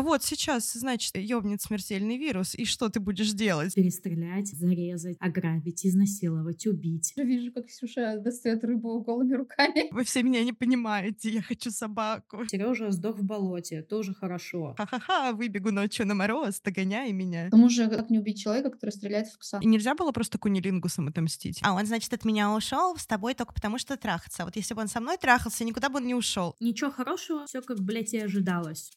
А вот сейчас, значит, ёбнет смертельный вирус, и что ты будешь делать? Перестрелять, зарезать, ограбить, изнасиловать, убить. Я вижу, как Ксюша достает рыбу голыми руками. Вы все меня не понимаете, я хочу собаку. Сережа сдох в болоте, тоже хорошо. Ха-ха-ха, выбегу ночью на мороз, догоняй меня. К тому же, как не убить человека, который стреляет из пса? И нельзя было просто кунилингусом отомстить. А он, значит, от меня ушел с тобой только потому, что трахаться. Вот если бы он со мной трахался, никуда бы он не ушел. Ничего хорошего, все как, блядь, и ожидалось.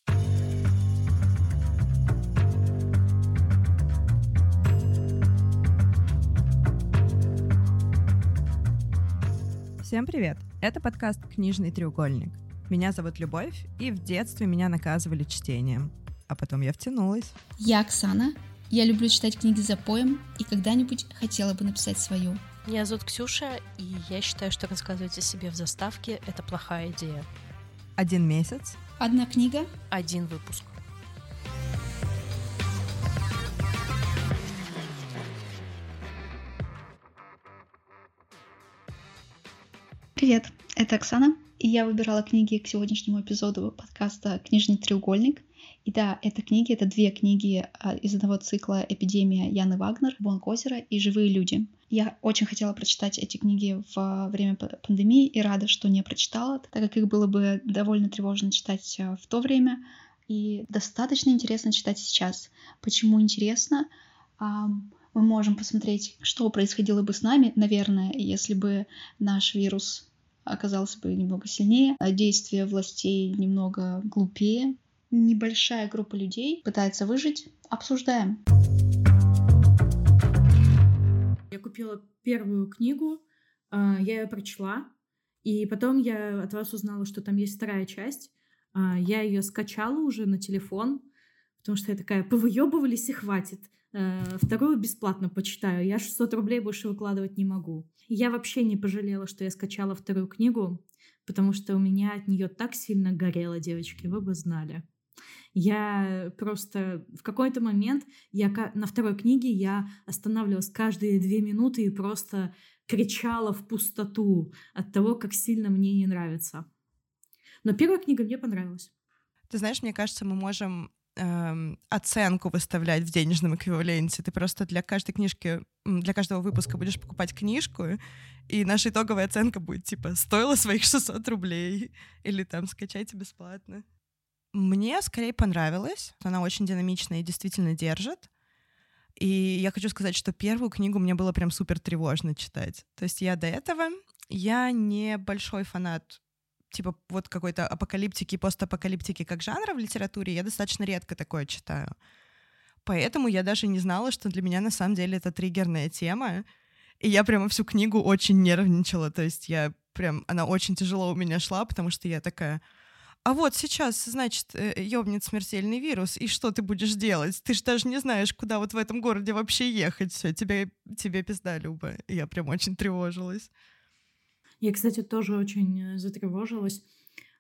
Всем привет! Это подкаст «Книжный треугольник». Меня зовут Любовь, и в детстве меня наказывали чтением. А потом я втянулась. Я Оксана. Я люблю читать книги за поем и когда-нибудь хотела бы написать свою. Меня зовут Ксюша, и я считаю, что рассказывать о себе в заставке — это плохая идея. Один месяц. Одна книга. Один выпуск. Привет, это Оксана, и я выбирала книги к сегодняшнему эпизоду подкаста «Книжный треугольник». И да, это книги, это две книги а, из одного цикла «Эпидемия» Яны Вагнер, «Бонг озера» и «Живые люди». Я очень хотела прочитать эти книги в время пандемии и рада, что не прочитала, так как их было бы довольно тревожно читать а, в то время и достаточно интересно читать сейчас. Почему интересно? Мы можем посмотреть, что происходило бы с нами, наверное, если бы наш вирус оказался бы немного сильнее, а действия властей немного глупее. Небольшая группа людей пытается выжить. Обсуждаем. Я купила первую книгу, а, я ее прочла, и потом я от вас узнала, что там есть вторая часть. А, я ее скачала уже на телефон, потому что я такая, повыебывались и хватит. Э, вторую бесплатно почитаю. Я 600 рублей больше выкладывать не могу. Я вообще не пожалела, что я скачала вторую книгу, потому что у меня от нее так сильно горело, девочки, вы бы знали. Я просто в какой-то момент я на второй книге я останавливалась каждые две минуты и просто кричала в пустоту от того, как сильно мне не нравится. Но первая книга мне понравилась. Ты знаешь, мне кажется, мы можем эм, оценку выставлять в денежном эквиваленте. Ты просто для каждой книжки, для каждого выпуска будешь покупать книжку, и наша итоговая оценка будет типа стоила своих 600 рублей или там скачайте бесплатно. Мне скорее понравилось. Она очень динамичная и действительно держит. И я хочу сказать, что первую книгу мне было прям супер тревожно читать. То есть я до этого, я не большой фанат типа вот какой-то апокалиптики, постапокалиптики как жанра в литературе, я достаточно редко такое читаю. Поэтому я даже не знала, что для меня на самом деле это триггерная тема. И я прямо всю книгу очень нервничала. То есть я прям... Она очень тяжело у меня шла, потому что я такая... А вот сейчас, значит, э, ёбнет смертельный вирус, и что ты будешь делать? Ты же даже не знаешь, куда вот в этом городе вообще ехать. Все, тебе, тебе пизда, Люба. И я прям очень тревожилась. Я, кстати, тоже очень э, затревожилась,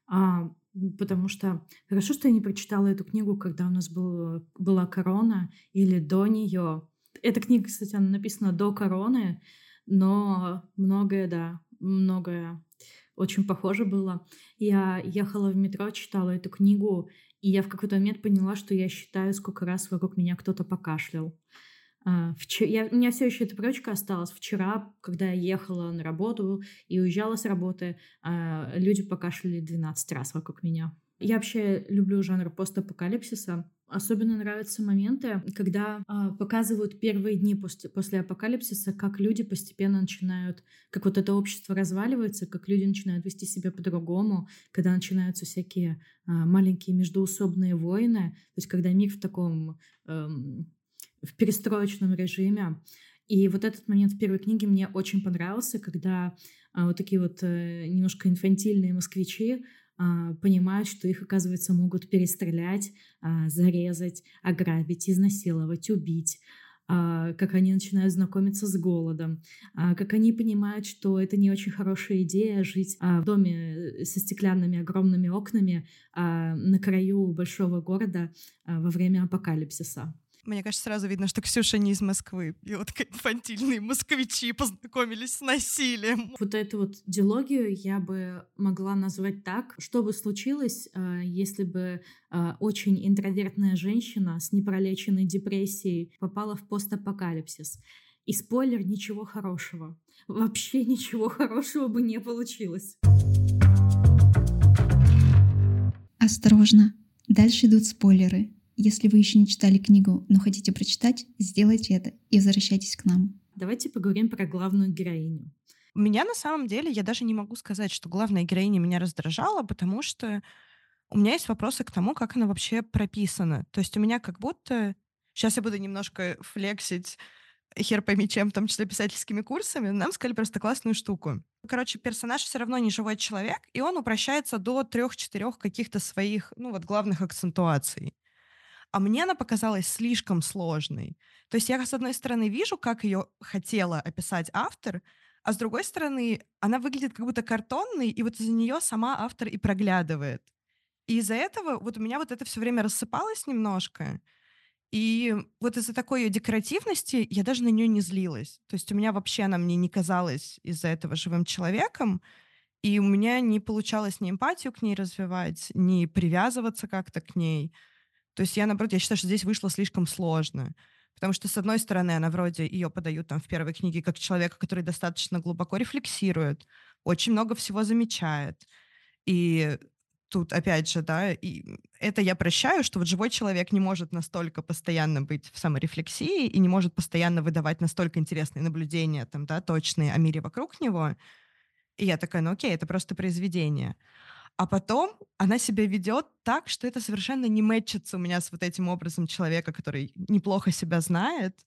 а, потому что хорошо, что я не прочитала эту книгу, когда у нас был, была корона или до нее. Эта книга, кстати, она написана до короны, но многое, да, многое очень похоже было. Я ехала в метро, читала эту книгу, и я в какой-то момент поняла, что я считаю, сколько раз вокруг меня кто-то покашлял. Вчера, я, у меня все еще эта привычка осталась. Вчера, когда я ехала на работу и уезжала с работы, а, люди покашляли 12 раз вокруг меня. Я вообще люблю жанр постапокалипсиса. Особенно нравятся моменты, когда э, показывают первые дни после, после апокалипсиса, как люди постепенно начинают, как вот это общество разваливается, как люди начинают вести себя по-другому, когда начинаются всякие э, маленькие междуусобные войны, то есть когда мир в таком э, в перестроечном режиме. И вот этот момент в первой книге мне очень понравился, когда а, вот такие вот а, немножко инфантильные москвичи а, понимают, что их, оказывается, могут перестрелять, а, зарезать, ограбить, изнасиловать, убить а, как они начинают знакомиться с голодом, а, как они понимают, что это не очень хорошая идея жить а, в доме со стеклянными огромными окнами на краю большого города во время апокалипсиса. Мне кажется, сразу видно, что Ксюша не из Москвы. И вот как инфантильные москвичи познакомились с насилием. Вот эту вот диалогию я бы могла назвать так. Что бы случилось, а, если бы а, очень интровертная женщина с непролеченной депрессией попала в постапокалипсис? И спойлер, ничего хорошего. Вообще ничего хорошего бы не получилось. Осторожно, дальше идут спойлеры. Если вы еще не читали книгу, но хотите прочитать, сделайте это и возвращайтесь к нам. Давайте поговорим про главную героиню. Меня на самом деле, я даже не могу сказать, что главная героиня меня раздражала, потому что у меня есть вопросы к тому, как она вообще прописана. То есть у меня как будто... Сейчас я буду немножко флексить хер пойми чем, в том числе писательскими курсами, нам сказали просто классную штуку. Короче, персонаж все равно не живой человек, и он упрощается до трех-четырех каких-то своих, ну вот, главных акцентуаций а мне она показалась слишком сложной. То есть я, с одной стороны, вижу, как ее хотела описать автор, а с другой стороны, она выглядит как будто картонной, и вот из-за нее сама автор и проглядывает. И из-за этого вот у меня вот это все время рассыпалось немножко. И вот из-за такой ее декоративности я даже на нее не злилась. То есть у меня вообще она мне не казалась из-за этого живым человеком, и у меня не получалось ни эмпатию к ней развивать, ни привязываться как-то к ней. То есть я, наоборот, я считаю, что здесь вышло слишком сложно. Потому что, с одной стороны, она вроде ее подают там в первой книге как человека, который достаточно глубоко рефлексирует, очень много всего замечает. И тут, опять же, да, и это я прощаю, что вот живой человек не может настолько постоянно быть в саморефлексии и не может постоянно выдавать настолько интересные наблюдения, там, да, точные о мире вокруг него. И я такая, ну окей, это просто произведение. А потом она себя ведет так, что это совершенно не мэтчится у меня с вот этим образом человека, который неплохо себя знает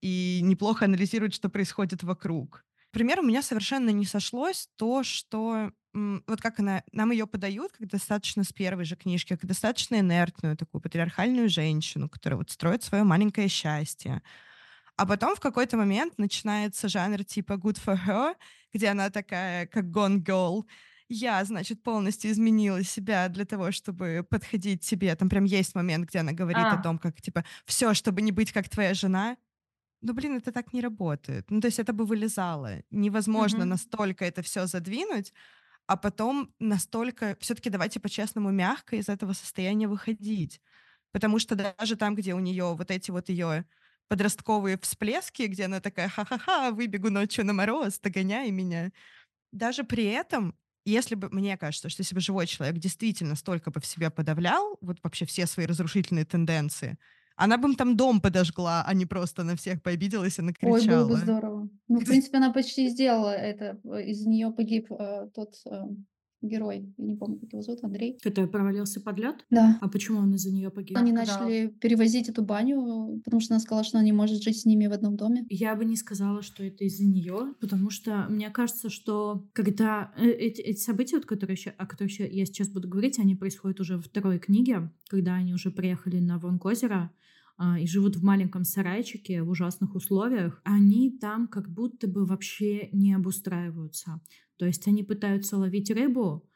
и неплохо анализирует, что происходит вокруг. Например, у меня совершенно не сошлось то, что вот как она, нам ее подают, как достаточно с первой же книжки, как достаточно инертную такую патриархальную женщину, которая вот строит свое маленькое счастье. А потом в какой-то момент начинается жанр типа good for her, где она такая, как gone girl, я, значит, полностью изменила себя для того, чтобы подходить тебе. Там прям есть момент, где она говорит а. о том, как, типа, все, чтобы не быть как твоя жена. Ну, блин, это так не работает. Ну, то есть это бы вылезало. Невозможно mm-hmm. настолько это все задвинуть, а потом настолько... Все-таки давайте по-честному мягко из этого состояния выходить. Потому что даже там, где у нее вот эти вот ее подростковые всплески, где она такая «ха-ха-ха, выбегу ночью на мороз, догоняй меня», даже при этом если бы, мне кажется, что если бы живой человек действительно столько бы в себе подавлял, вот вообще все свои разрушительные тенденции, она бы им там дом подожгла, а не просто на всех пообиделась и накричала. Ой, было бы здорово. Ну, в принципе, она почти сделала это. Из нее погиб э, тот э, герой, я не помню, как его зовут, Андрей. Который провалился под лед? Да. А почему он из-за нее погиб? Они начали перевозить эту баню, потому что она сказала, что она не может жить с ними в одном доме. Я бы не сказала, что это из-за нее, потому что мне кажется, что когда э, эти, эти события, вот, которые еще, о которых я сейчас буду говорить, они происходят уже во второй книге, когда они уже приехали на Вонг-озеро, а, и живут в маленьком сарайчике в ужасных условиях, они там как будто бы вообще не обустраиваются. То есть они пытаются ловить рыбу,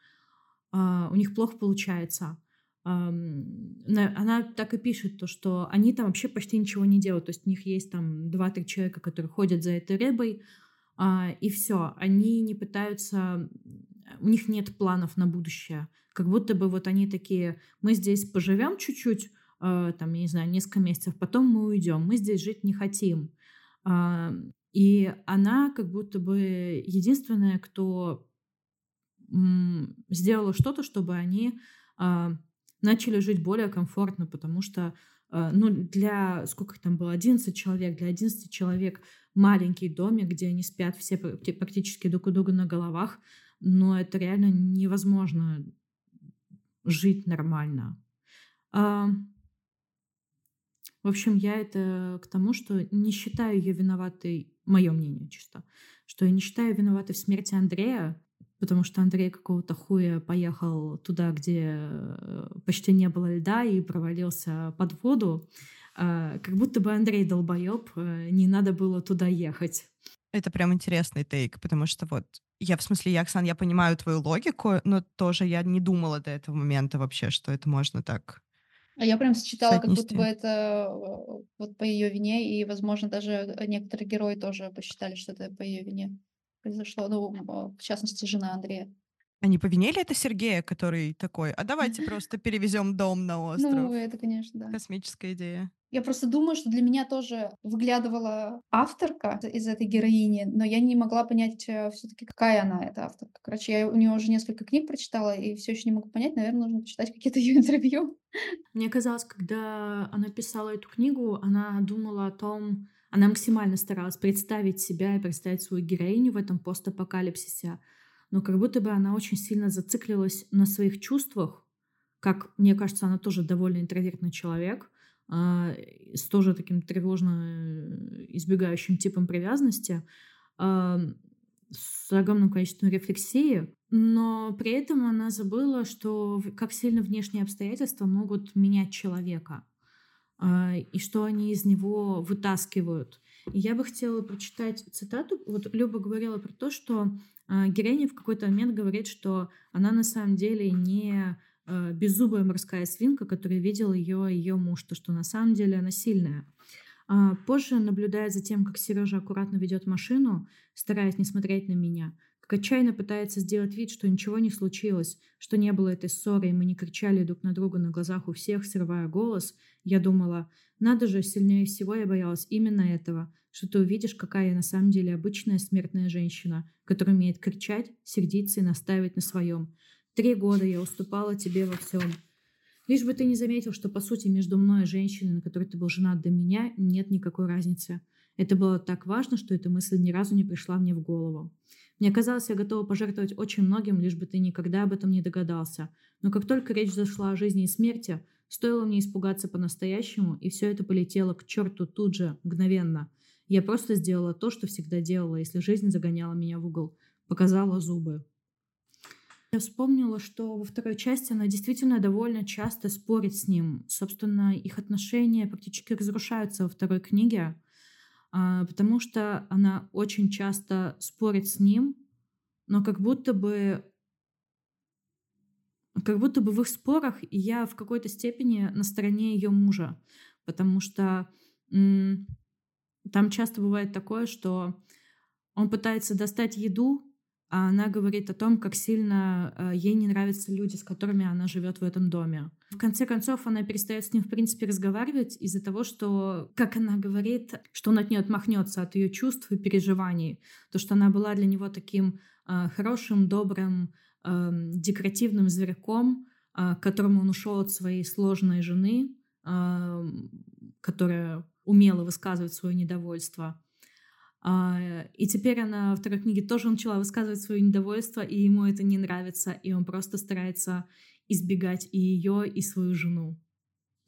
а, у них плохо получается. Она так и пишет, то, что они там вообще почти ничего не делают. То есть у них есть там два-три человека, которые ходят за этой рыбой, а, и все. Они не пытаются... У них нет планов на будущее. Как будто бы вот они такие, мы здесь поживем чуть-чуть, а, там, я не знаю, несколько месяцев, потом мы уйдем, мы здесь жить не хотим. И она как будто бы единственная, кто сделала что-то, чтобы они э, начали жить более комфортно, потому что э, ну, для, сколько их там было, 11 человек, для 11 человек маленький домик, где они спят все практически друг у друга на головах, но это реально невозможно жить нормально. В общем, я это к тому, что не считаю ее виноватой мое мнение чисто, что я не считаю виноватой в смерти Андрея, потому что Андрей какого-то хуя поехал туда, где почти не было льда и провалился под воду. А, как будто бы Андрей долбоеб, э, не надо было туда ехать. Это прям интересный тейк, потому что вот я в смысле, я, Оксан, я понимаю твою логику, но тоже я не думала до этого момента вообще, что это можно так А я прям считала, как будто бы это э, вот по ее вине, и, возможно, даже некоторые герои тоже посчитали, что это по ее вине произошло. Ну, в частности, жена Андрея. Они повинили это Сергея, который такой, а давайте просто перевезем дом на остров. Ну, это, конечно, да. Космическая идея. Я просто думаю, что для меня тоже выглядывала авторка из этой героини, но я не могла понять э, все-таки, какая она, эта авторка. Короче, я у нее уже несколько книг прочитала и все еще не могу понять. Наверное, нужно почитать какие-то ее интервью. Мне казалось, когда она писала эту книгу, она думала о том, она максимально старалась представить себя и представить свою героиню в этом постапокалипсисе, но как будто бы она очень сильно зациклилась на своих чувствах, как мне кажется, она тоже довольно интровертный человек, с тоже таким тревожно э, избегающим типом привязанности, а, с огромным количеством рефлексии, но при этом она забыла, что как сильно внешние обстоятельства могут менять человека, а, и что они из него вытаскивают. И я бы хотела прочитать цитату. Вот Люба говорила про то, что героиня в какой-то момент говорит, что она на самом деле не э, беззубая морская свинка, которая видел ее ее муж, то что на самом деле она сильная. А позже, наблюдая за тем, как Сережа аккуратно ведет машину, стараясь не смотреть на меня, как отчаянно пытается сделать вид, что ничего не случилось, что не было этой ссоры, и мы не кричали друг на друга на глазах у всех, срывая голос, я думала, надо же, сильнее всего я боялась именно этого, что ты увидишь, какая я на самом деле обычная смертная женщина, которая умеет кричать, сердиться и настаивать на своем. Три года я уступала тебе во всем. Лишь бы ты не заметил, что, по сути, между мной и женщиной, на которой ты был женат до меня, нет никакой разницы. Это было так важно, что эта мысль ни разу не пришла мне в голову. Мне казалось, я готова пожертвовать очень многим, лишь бы ты никогда об этом не догадался. Но как только речь зашла о жизни и смерти, стоило мне испугаться по-настоящему, и все это полетело к черту тут же, мгновенно. Я просто сделала то, что всегда делала, если жизнь загоняла меня в угол. Показала зубы. Я вспомнила, что во второй части она действительно довольно часто спорит с ним. Собственно, их отношения практически разрушаются во второй книге, а, потому что она очень часто спорит с ним, но как будто бы как будто бы в их спорах я в какой-то степени на стороне ее мужа, потому что там часто бывает такое, что он пытается достать еду, она говорит о том, как сильно э, ей не нравятся люди, с которыми она живет в этом доме. В конце концов, она перестает с ним, в принципе, разговаривать из-за того, что, как она говорит, что он от нее отмахнется от ее чувств и переживаний. То, что она была для него таким э, хорошим, добрым, э, декоративным зверьком, э, к которому он ушел от своей сложной жены, э, которая умела высказывать свое недовольство. А, и теперь она во второй книге тоже начала высказывать свое недовольство, и ему это не нравится, и он просто старается избегать и ее, и свою жену.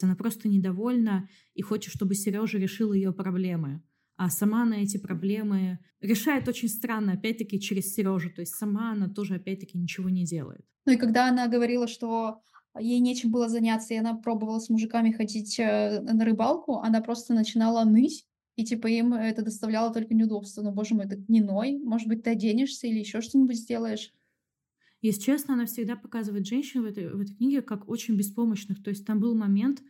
Она просто недовольна и хочет, чтобы Сережа решил ее проблемы. А сама на эти проблемы решает очень странно, опять-таки, через Сережу. То есть сама она тоже, опять-таки, ничего не делает. Ну и когда она говорила, что ей нечем было заняться, и она пробовала с мужиками ходить э, на рыбалку, она просто начинала ныть, и типа им это доставляло только неудобства. Ну, боже мой, ты не ной, может быть, ты оденешься или еще что-нибудь сделаешь. Если честно, она всегда показывает женщин в этой, в этой книге как очень беспомощных. То есть там был момент,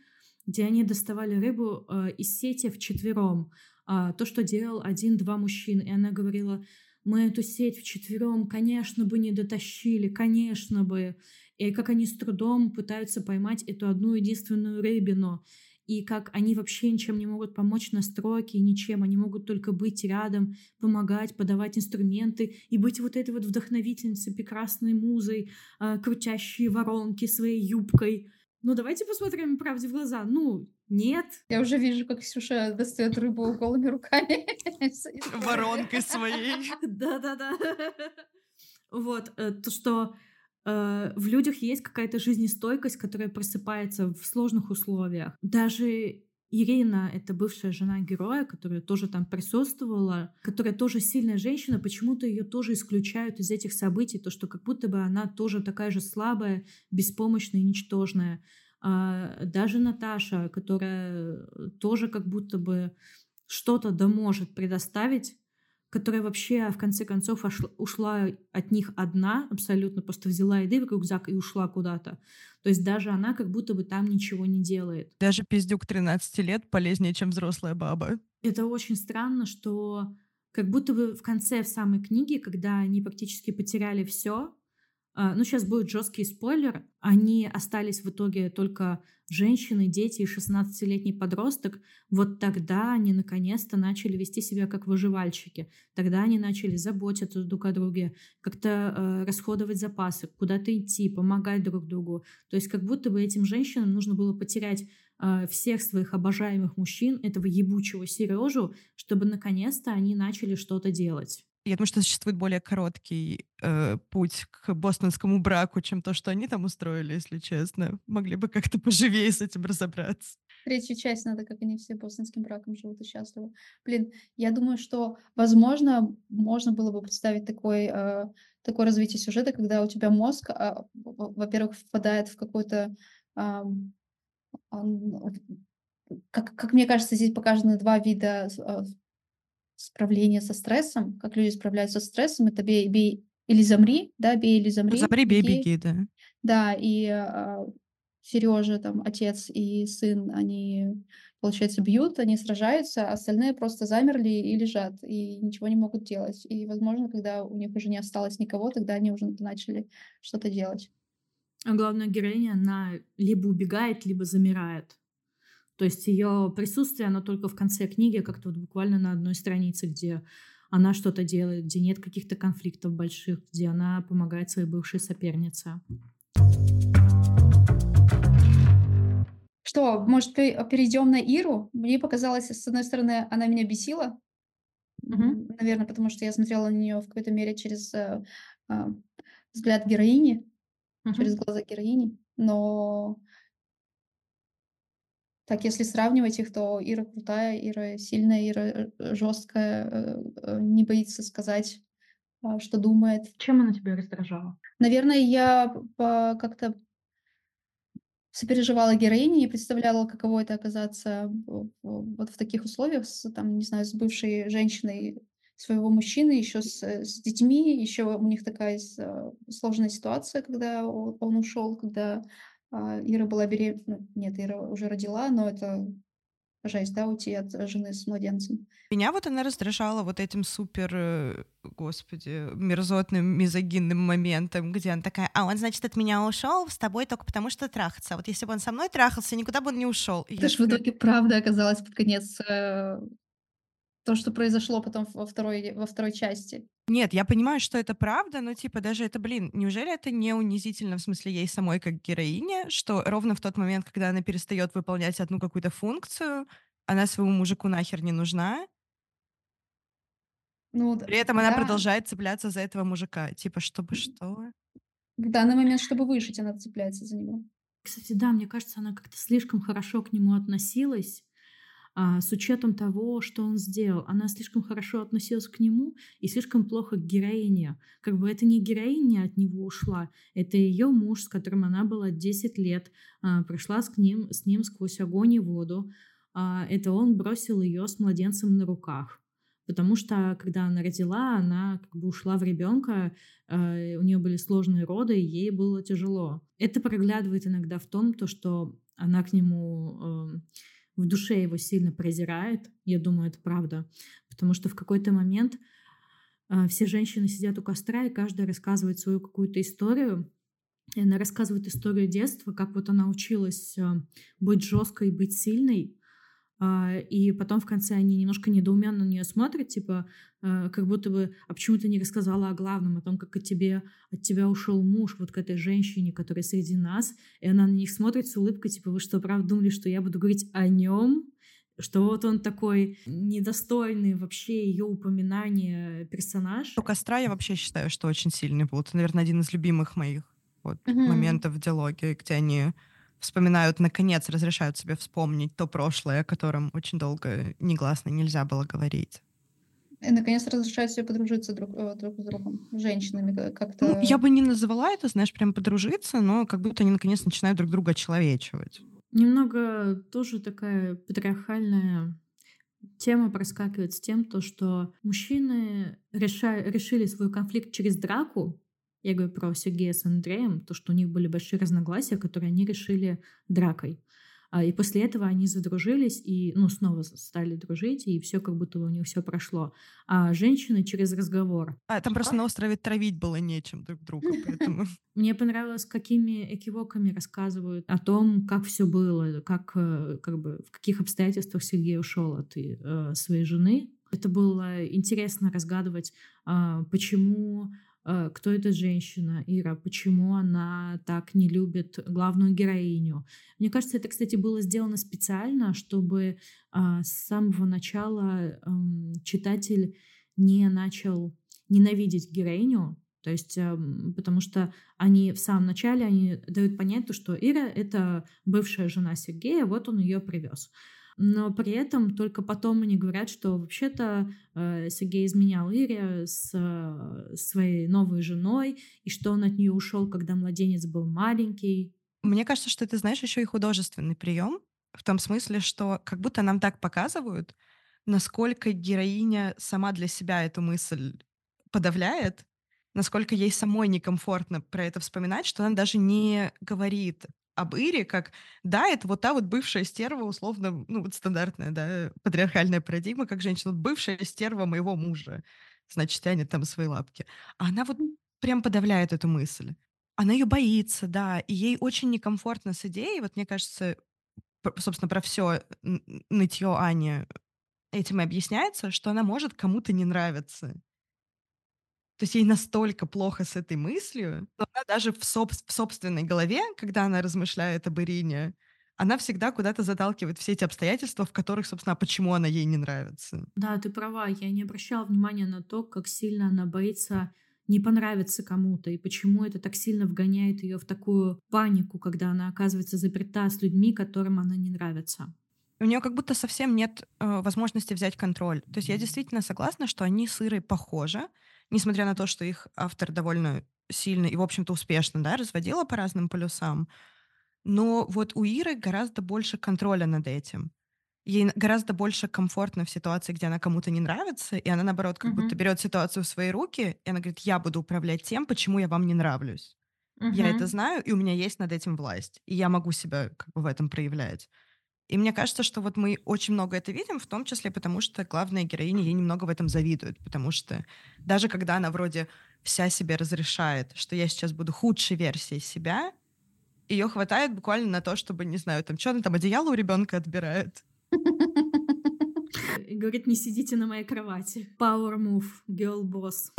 где они доставали рыбу э, из сети вчетвером. А, то, что делал один-два мужчин. И она говорила, мы эту сеть вчетвером, конечно, бы не дотащили, конечно бы. И как они с трудом пытаются поймать эту одну единственную рыбину и как они вообще ничем не могут помочь на стройке, ничем, они могут только быть рядом, помогать, подавать инструменты и быть вот этой вот вдохновительницей, прекрасной музой, э, крутящей воронки своей юбкой. Ну, давайте посмотрим правде в глаза. Ну, нет. Я уже вижу, как Ксюша достает рыбу голыми руками. Воронкой своей. Да-да-да. Вот, э, то, что в людях есть какая-то жизнестойкость, которая просыпается в сложных условиях. Даже Ирина, это бывшая жена героя, которая тоже там присутствовала, которая тоже сильная женщина, почему-то ее тоже исключают из этих событий, то, что как будто бы она тоже такая же слабая, беспомощная ничтожная. А даже Наташа, которая тоже как будто бы что-то да может предоставить, которая вообще в конце концов ушла от них одна, абсолютно просто взяла еды в рюкзак и ушла куда-то. То есть даже она как будто бы там ничего не делает. Даже пиздюк 13 лет полезнее, чем взрослая баба. Это очень странно, что как будто бы в конце в самой книге, когда они практически потеряли все, ну, сейчас будет жесткий спойлер. Они остались в итоге только женщины, дети и 16-летний подросток. Вот тогда они наконец-то начали вести себя как выживальщики. Тогда они начали заботиться друг о друге, как-то э, расходовать запасы, куда-то идти, помогать друг другу. То есть как будто бы этим женщинам нужно было потерять э, всех своих обожаемых мужчин, этого ебучего Сережу, чтобы наконец-то они начали что-то делать. Я думаю, что существует более короткий э, путь к бостонскому браку, чем то, что они там устроили, если честно. Могли бы как-то поживее с этим разобраться. Третью часть надо, как они все бостонским браком живут и счастливы. Блин, я думаю, что, возможно, можно было бы представить такой, э, такое развитие сюжета, когда у тебя мозг, э, во-первых, впадает в какой-то... Э, как, как мне кажется, здесь показаны два вида э, справление со стрессом, как люди справляются со стрессом, это бей, бей или замри, да, бей или замри. Замри, бей, беги, да. Да, и а, Сережа, там, отец и сын, они, получается, бьют, они сражаются, а остальные просто замерли и лежат, и ничего не могут делать. И, возможно, когда у них уже не осталось никого, тогда они уже начали что-то делать. А главная героиня, она либо убегает, либо замирает. То есть ее присутствие, оно только в конце книги, как-то вот буквально на одной странице, где она что-то делает, где нет каких-то конфликтов больших, где она помогает своей бывшей сопернице. Что, может, перейдем на Иру? Мне показалось, с одной стороны, она меня бесила, угу. наверное, потому что я смотрела на нее в какой-то мере через э, э, взгляд героини, угу. через глаза героини, но так, если сравнивать их, то Ира крутая, Ира сильная, Ира э, жесткая, э, э, не боится сказать, а, что думает. Чем она тебя раздражала? Наверное, я как-то сопереживала героине и представляла, каково это оказаться вот в таких условиях, с, там, не знаю, с бывшей женщиной своего мужчины, еще с, с детьми, еще у них такая сложная ситуация, когда он ушел, когда Ира была беременна, ну, нет, Ира уже родила, но это жесть, да, уйти от жены с младенцем. Меня вот она раздражала вот этим супер, э, господи, мерзотным, мизогинным моментом, где она такая, а он, значит, от меня ушел с тобой только потому, что трахаться. Вот если бы он со мной трахался, никуда бы он не ушел. Это ж в итоге правда оказалась под конец э, то, что произошло потом во второй, во второй части. Нет, я понимаю, что это правда, но типа даже это, блин, неужели это не унизительно в смысле ей самой как героине, что ровно в тот момент, когда она перестает выполнять одну какую-то функцию, она своему мужику нахер не нужна, ну, При этом да. она продолжает цепляться за этого мужика. Типа, чтобы что? В данный момент, чтобы выжить, она цепляется за него. Кстати, да, мне кажется, она как-то слишком хорошо к нему относилась а, с учетом того, что он сделал. Она слишком хорошо относилась к нему и слишком плохо к героине. Как бы это не героиня от него ушла, это ее муж, с которым она была 10 лет, а, прошла с ним, с ним сквозь огонь и воду. А, это он бросил ее с младенцем на руках. Потому что, когда она родила, она как бы ушла в ребенка, э, у нее были сложные роды, и ей было тяжело. Это проглядывает иногда в том, то, что она к нему э, в душе его сильно презирает. Я думаю, это правда. Потому что в какой-то момент э, все женщины сидят у костра, и каждая рассказывает свою какую-то историю. И она рассказывает историю детства, как вот она училась э, быть жесткой быть сильной, а, и потом в конце они немножко недоуменно на нее смотрят, типа, а, как будто бы, а почему ты не рассказала о главном, о том, как от, тебе, от тебя ушел муж, вот к этой женщине, которая среди нас, и она на них смотрит с улыбкой, типа, вы что, правда думали, что я буду говорить о нем? что вот он такой недостойный вообще ее упоминания персонаж. У костра я вообще считаю, что очень сильный был. Это, наверное, один из любимых моих вот, mm-hmm. моментов в диалоге, где они вспоминают, наконец, разрешают себе вспомнить то прошлое, о котором очень долго негласно нельзя было говорить. И, наконец, разрешают себе подружиться друг, э, друг с другом, с женщинами как-то. Ну, я бы не называла это, знаешь, прям подружиться, но как будто они, наконец, начинают друг друга человечивать. Немного тоже такая патриархальная тема проскакивает с тем, то, что мужчины реша... решили свой конфликт через драку. Я говорю про Сергея с Андреем, то, что у них были большие разногласия, которые они решили дракой. А, и после этого они задружились и, ну, снова стали дружить, и все как будто у них все прошло. А женщины через разговор. А там просто на острове травить было нечем друг друга, поэтому... Мне понравилось, какими экивоками рассказывают о том, как все было, как, э, как бы, в каких обстоятельствах Сергей ушел от э, своей жены. Это было интересно разгадывать, э, почему кто эта женщина, Ира, почему она так не любит главную героиню. Мне кажется, это, кстати, было сделано специально, чтобы а, с самого начала читатель не начал ненавидеть героиню, то есть, потому что они в самом начале они дают понять, то, что Ира — это бывшая жена Сергея, вот он ее привез но при этом только потом они говорят, что вообще-то э, Сергей изменял Ире с э, своей новой женой, и что он от нее ушел, когда младенец был маленький. Мне кажется, что это, знаешь, еще и художественный прием, в том смысле, что как будто нам так показывают, насколько героиня сама для себя эту мысль подавляет, насколько ей самой некомфортно про это вспоминать, что она даже не говорит об Ире, как, да, это вот та вот бывшая стерва, условно, ну, вот стандартная, да, патриархальная парадигма, как женщина, вот бывшая стерва моего мужа, значит, тянет там свои лапки. А она вот прям подавляет эту мысль. Она ее боится, да, и ей очень некомфортно с идеей, вот мне кажется, собственно, про все нытье Ани этим и объясняется, что она может кому-то не нравиться. То есть ей настолько плохо с этой мыслью, что она даже в, соб- в собственной голове, когда она размышляет об Ирине, она всегда куда-то заталкивает все эти обстоятельства, в которых, собственно, почему она ей не нравится. Да, ты права. Я не обращала внимания на то, как сильно она боится не понравиться кому-то, и почему это так сильно вгоняет ее в такую панику, когда она оказывается заперта с людьми, которым она не нравится. У нее как будто совсем нет э, возможности взять контроль. То есть я действительно согласна, что они с Ирой похожи, несмотря на то, что их автор довольно сильно и, в общем-то, успешно, да, разводила по разным полюсам. Но вот у Иры гораздо больше контроля над этим. Ей гораздо больше комфортно в ситуации, где она кому-то не нравится, и она, наоборот, как uh-huh. будто берет ситуацию в свои руки, и она говорит, я буду управлять тем, почему я вам не нравлюсь. Uh-huh. Я это знаю, и у меня есть над этим власть, и я могу себя как бы в этом проявлять. И мне кажется, что вот мы очень много это видим, в том числе потому, что главная героиня ей немного в этом завидует, потому что даже когда она вроде вся себе разрешает, что я сейчас буду худшей версией себя, ее хватает буквально на то, чтобы, не знаю, там, что она там, одеяло у ребенка отбирает. Говорит, не сидите на моей кровати. Power move, girl boss.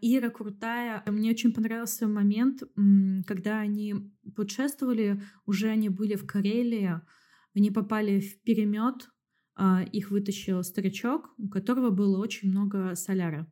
Ира крутая. Мне очень понравился момент, когда они путешествовали, уже они были в Карелии, они попали в перемет, а, их вытащил старичок, у которого было очень много соляра.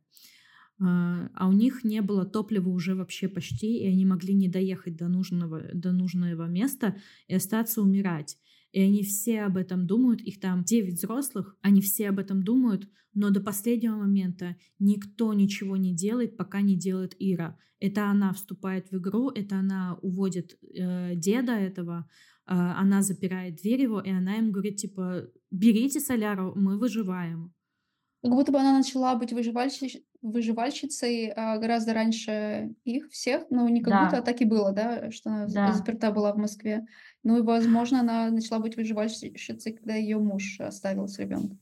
А, а у них не было топлива уже вообще почти, и они могли не доехать до нужного, до нужного места и остаться умирать. И они все об этом думают, их там 9 взрослых, они все об этом думают, но до последнего момента никто ничего не делает, пока не делает Ира. Это она вступает в игру, это она уводит э, деда этого, э, она запирает дверь его, и она им говорит, типа, берите соляру, мы выживаем. Как будто бы она начала быть выживальщицей, выживальщицей а, гораздо раньше их всех, но не как да. будто так и было, да, что она да. заперта была в Москве. Ну и, возможно, она начала быть выживальщицей, когда ее муж оставил с ребенком.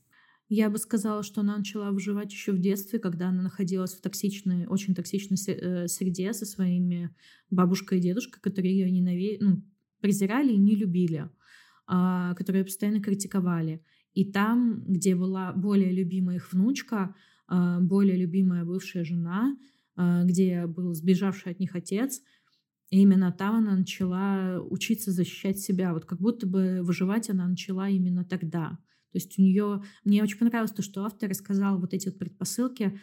Я бы сказала, что она начала выживать еще в детстве, когда она находилась в токсичной, очень токсичной э, среде со своими бабушкой и дедушкой, которые ее ненавидели, ну, презирали и не любили, а, которые постоянно критиковали. И там, где была более любимая их внучка, а, более любимая бывшая жена, а, где был сбежавший от них отец, и именно там она начала учиться защищать себя. Вот как будто бы выживать она начала именно тогда. То есть у нее... Мне очень понравилось то, что автор рассказал вот эти вот предпосылки,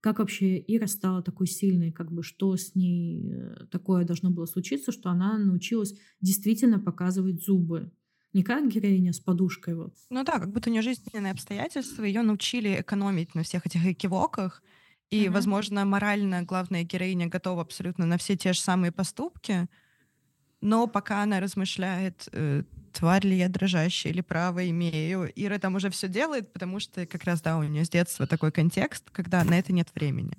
как вообще Ира стала такой сильной, как бы что с ней э, такое должно было случиться, что она научилась действительно показывать зубы. Не как героиня с подушкой вот. Ну да, как будто у нее жизненные обстоятельства ее научили экономить на всех этих экивоках, и, mm-hmm. возможно, морально главная героиня готова абсолютно на все те же самые поступки, но пока она размышляет, э, тварь ли я дрожащая или право имею. Ира там уже все делает, потому что как раз, да, у нее с детства такой контекст, когда на это нет времени.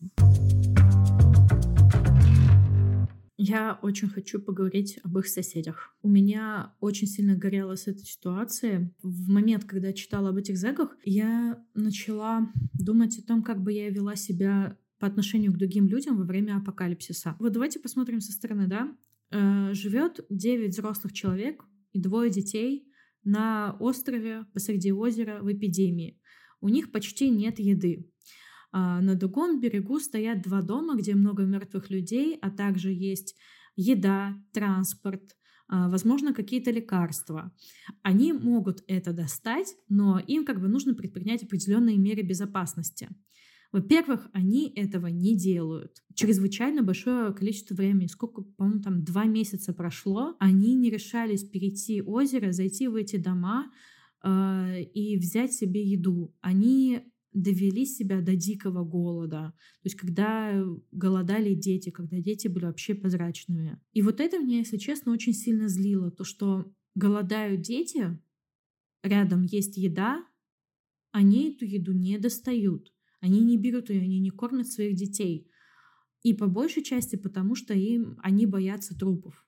Я очень хочу поговорить об их соседях. У меня очень сильно горело с этой ситуации. В момент, когда я читала об этих зэках, я начала думать о том, как бы я вела себя по отношению к другим людям во время апокалипсиса. Вот давайте посмотрим со стороны, да? Э, живет 9 взрослых человек и двое детей на острове посреди озера в эпидемии. У них почти нет еды. А на другом берегу стоят два дома, где много мертвых людей, а также есть еда, транспорт, а, возможно, какие-то лекарства. Они могут это достать, но им как бы нужно предпринять определенные меры безопасности. Во-первых, они этого не делают. Чрезвычайно большое количество времени, сколько, по-моему, там два месяца прошло, они не решались перейти озеро, зайти в эти дома э, и взять себе еду. Они довели себя до дикого голода. То есть когда голодали дети, когда дети были вообще прозрачными. И вот это меня, если честно, очень сильно злило. То, что голодают дети, рядом есть еда, они эту еду не достают. Они не берут ее, они не кормят своих детей. И по большей части потому, что им, они боятся трупов.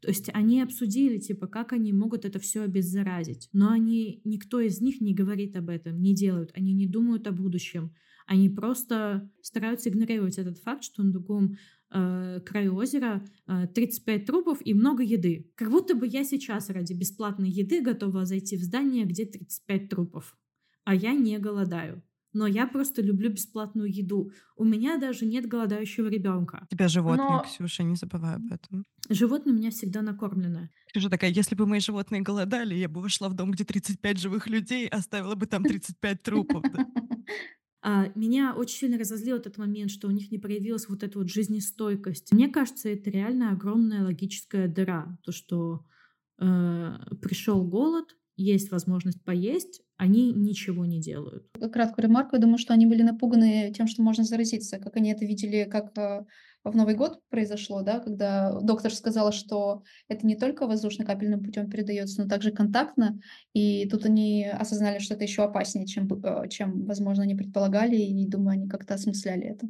То есть они обсудили, типа, как они могут это все обеззаразить. Но они, никто из них не говорит об этом, не делают. Они не думают о будущем. Они просто стараются игнорировать этот факт, что на другом э, краю озера э, 35 трупов и много еды. Как будто бы я сейчас ради бесплатной еды готова зайти в здание, где 35 трупов. А я не голодаю но я просто люблю бесплатную еду. У меня даже нет голодающего ребенка. У тебя животные, но... Ксюша, не забывай об этом. Животные у меня всегда накормлены. Ксюша такая, если бы мои животные голодали, я бы вошла в дом, где 35 живых людей, оставила бы там 35 трупов. А, меня очень сильно разозлил этот момент, что у них не проявилась вот эта вот жизнестойкость. Мне кажется, это реально огромная логическая дыра. То, что э, пришел голод, есть возможность поесть, они ничего не делают. Краткую ремарку. Я думаю, что они были напуганы тем, что можно заразиться. Как они это видели, как э, в Новый год произошло, да, когда доктор сказала, что это не только воздушно-капельным путем передается, но также контактно. И тут они осознали, что это еще опаснее, чем, э, чем возможно, они предполагали. И, думаю, они как-то осмысляли это.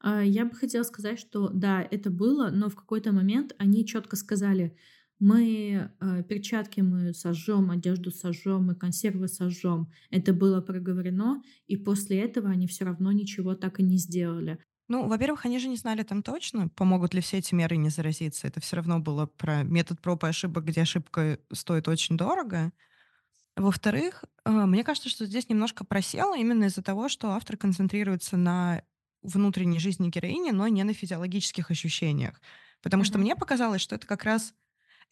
А, я бы хотела сказать, что да, это было, но в какой-то момент они четко сказали, мы э, перчатки мы сожжем, одежду сожжем, мы консервы сожжем. Это было проговорено, и после этого они все равно ничего так и не сделали. Ну, во-первых, они же не знали там точно, помогут ли все эти меры не заразиться. Это все равно было про метод проб и ошибок, где ошибка стоит очень дорого. Во-вторых, э, мне кажется, что здесь немножко просело именно из-за того, что автор концентрируется на внутренней жизни героини, но не на физиологических ощущениях. Потому mm-hmm. что мне показалось, что это как раз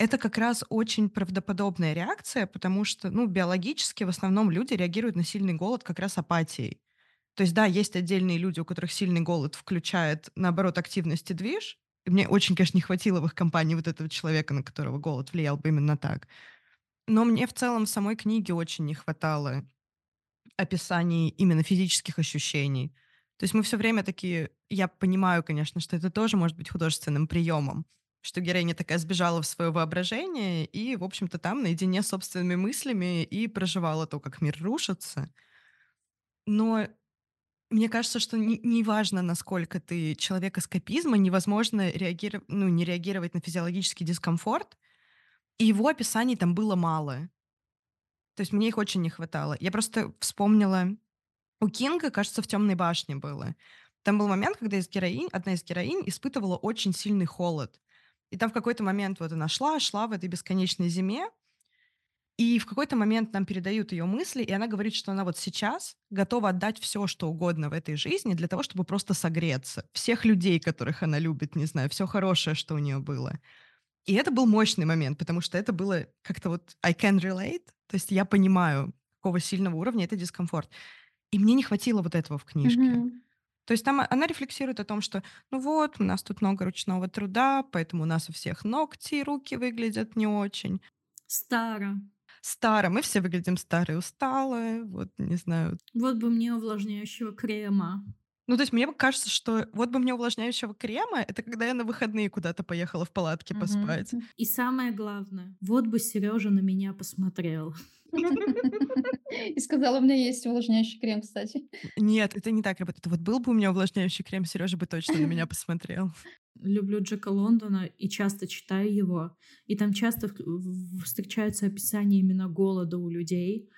это как раз очень правдоподобная реакция, потому что, ну, биологически в основном люди реагируют на сильный голод как раз апатией. То есть, да, есть отдельные люди, у которых сильный голод включает, наоборот, активность и движ. И мне очень, конечно, не хватило в их компании вот этого человека, на которого голод влиял бы именно так. Но мне в целом в самой книге очень не хватало описаний именно физических ощущений. То есть мы все время такие, я понимаю, конечно, что это тоже может быть художественным приемом, что героиня такая сбежала в свое воображение и, в общем-то, там наедине с собственными мыслями и проживала то, как мир рушится. Но мне кажется, что неважно, не, насколько ты человек эскапизма, невозможно реагировать, ну, не реагировать на физиологический дискомфорт. И его описаний там было мало. То есть мне их очень не хватало. Я просто вспомнила... У Кинга, кажется, в темной башне было. Там был момент, когда из героинь, одна из героинь испытывала очень сильный холод. И там в какой-то момент вот она шла, шла в этой бесконечной зиме, и в какой-то момент нам передают ее мысли, и она говорит, что она вот сейчас готова отдать все, что угодно в этой жизни для того, чтобы просто согреться. Всех людей, которых она любит, не знаю, все хорошее, что у нее было. И это был мощный момент, потому что это было как-то вот I can relate, то есть я понимаю, какого сильного уровня это дискомфорт. И мне не хватило вот этого в книжке. Mm-hmm. То есть там она рефлексирует о том, что, ну вот, у нас тут много ручного труда, поэтому у нас у всех ногти и руки выглядят не очень. Старо. Старо. Мы все выглядим старые, усталые, вот, не знаю. Вот бы мне увлажняющего крема. Ну, то есть мне кажется, что вот бы мне увлажняющего крема, это когда я на выходные куда-то поехала в палатке поспать. И самое главное, вот бы Сережа на меня посмотрел. И сказала, у меня есть увлажняющий крем, кстати. Нет, это не так работает. Вот был бы у меня увлажняющий крем, Сережа бы точно на меня посмотрел. Люблю Джека Лондона и часто читаю его. И там часто встречаются описания именно голода у людей,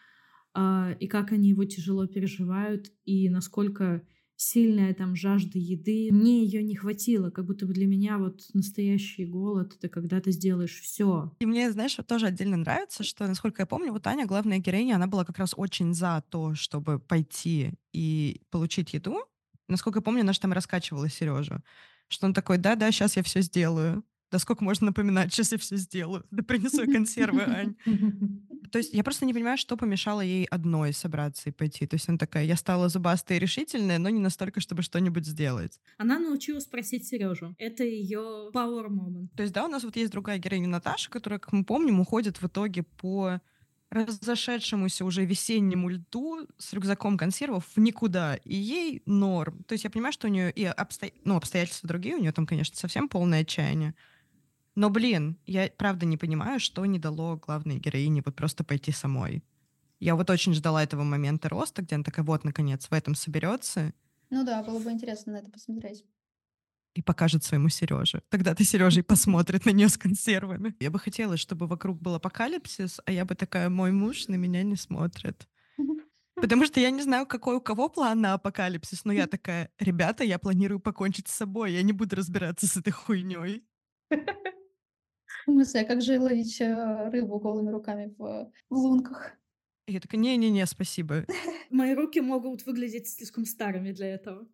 а, и как они его тяжело переживают, и насколько сильная там жажда еды. Мне ее не хватило, как будто бы для меня вот настоящий голод — это когда ты сделаешь все. И мне, знаешь, тоже отдельно нравится, что, насколько я помню, вот Аня, главная героиня, она была как раз очень за то, чтобы пойти и получить еду. Насколько я помню, она же там раскачивала Сережу. Что он такой, да-да, сейчас я все сделаю. Да сколько можно напоминать, сейчас я все сделаю. Да принесу консервы, Ань. То есть я просто не понимаю, что помешало ей одной собраться и пойти. То есть она такая, я стала зубастой и решительной, но не настолько, чтобы что-нибудь сделать. Она научилась спросить Сережу. Это ее power moment. То есть, да, у нас вот есть другая героиня Наташа, которая, как мы помним, уходит в итоге по разошедшемуся уже весеннему льду с рюкзаком консервов в никуда. И ей норм. То есть я понимаю, что у нее и обсто... ну, обстоятельства другие, у нее там, конечно, совсем полное отчаяние. Но, блин, я правда не понимаю, что не дало главной героине вот просто пойти самой. Я вот очень ждала этого момента роста, где она такая, вот, наконец, в этом соберется. Ну да, было бы интересно на это посмотреть. И покажет своему Сереже. Тогда ты Сережа и посмотрит на нее с консервами. Я бы хотела, чтобы вокруг был апокалипсис, а я бы такая, мой муж на меня не смотрит. Потому что я не знаю, какой у кого план на апокалипсис, но я такая, ребята, я планирую покончить с собой, я не буду разбираться с этой хуйней. В смысле, а как же ловить э, рыбу голыми руками в, в лунках? Я такая, не-не-не, спасибо. Мои руки могут выглядеть слишком старыми для этого.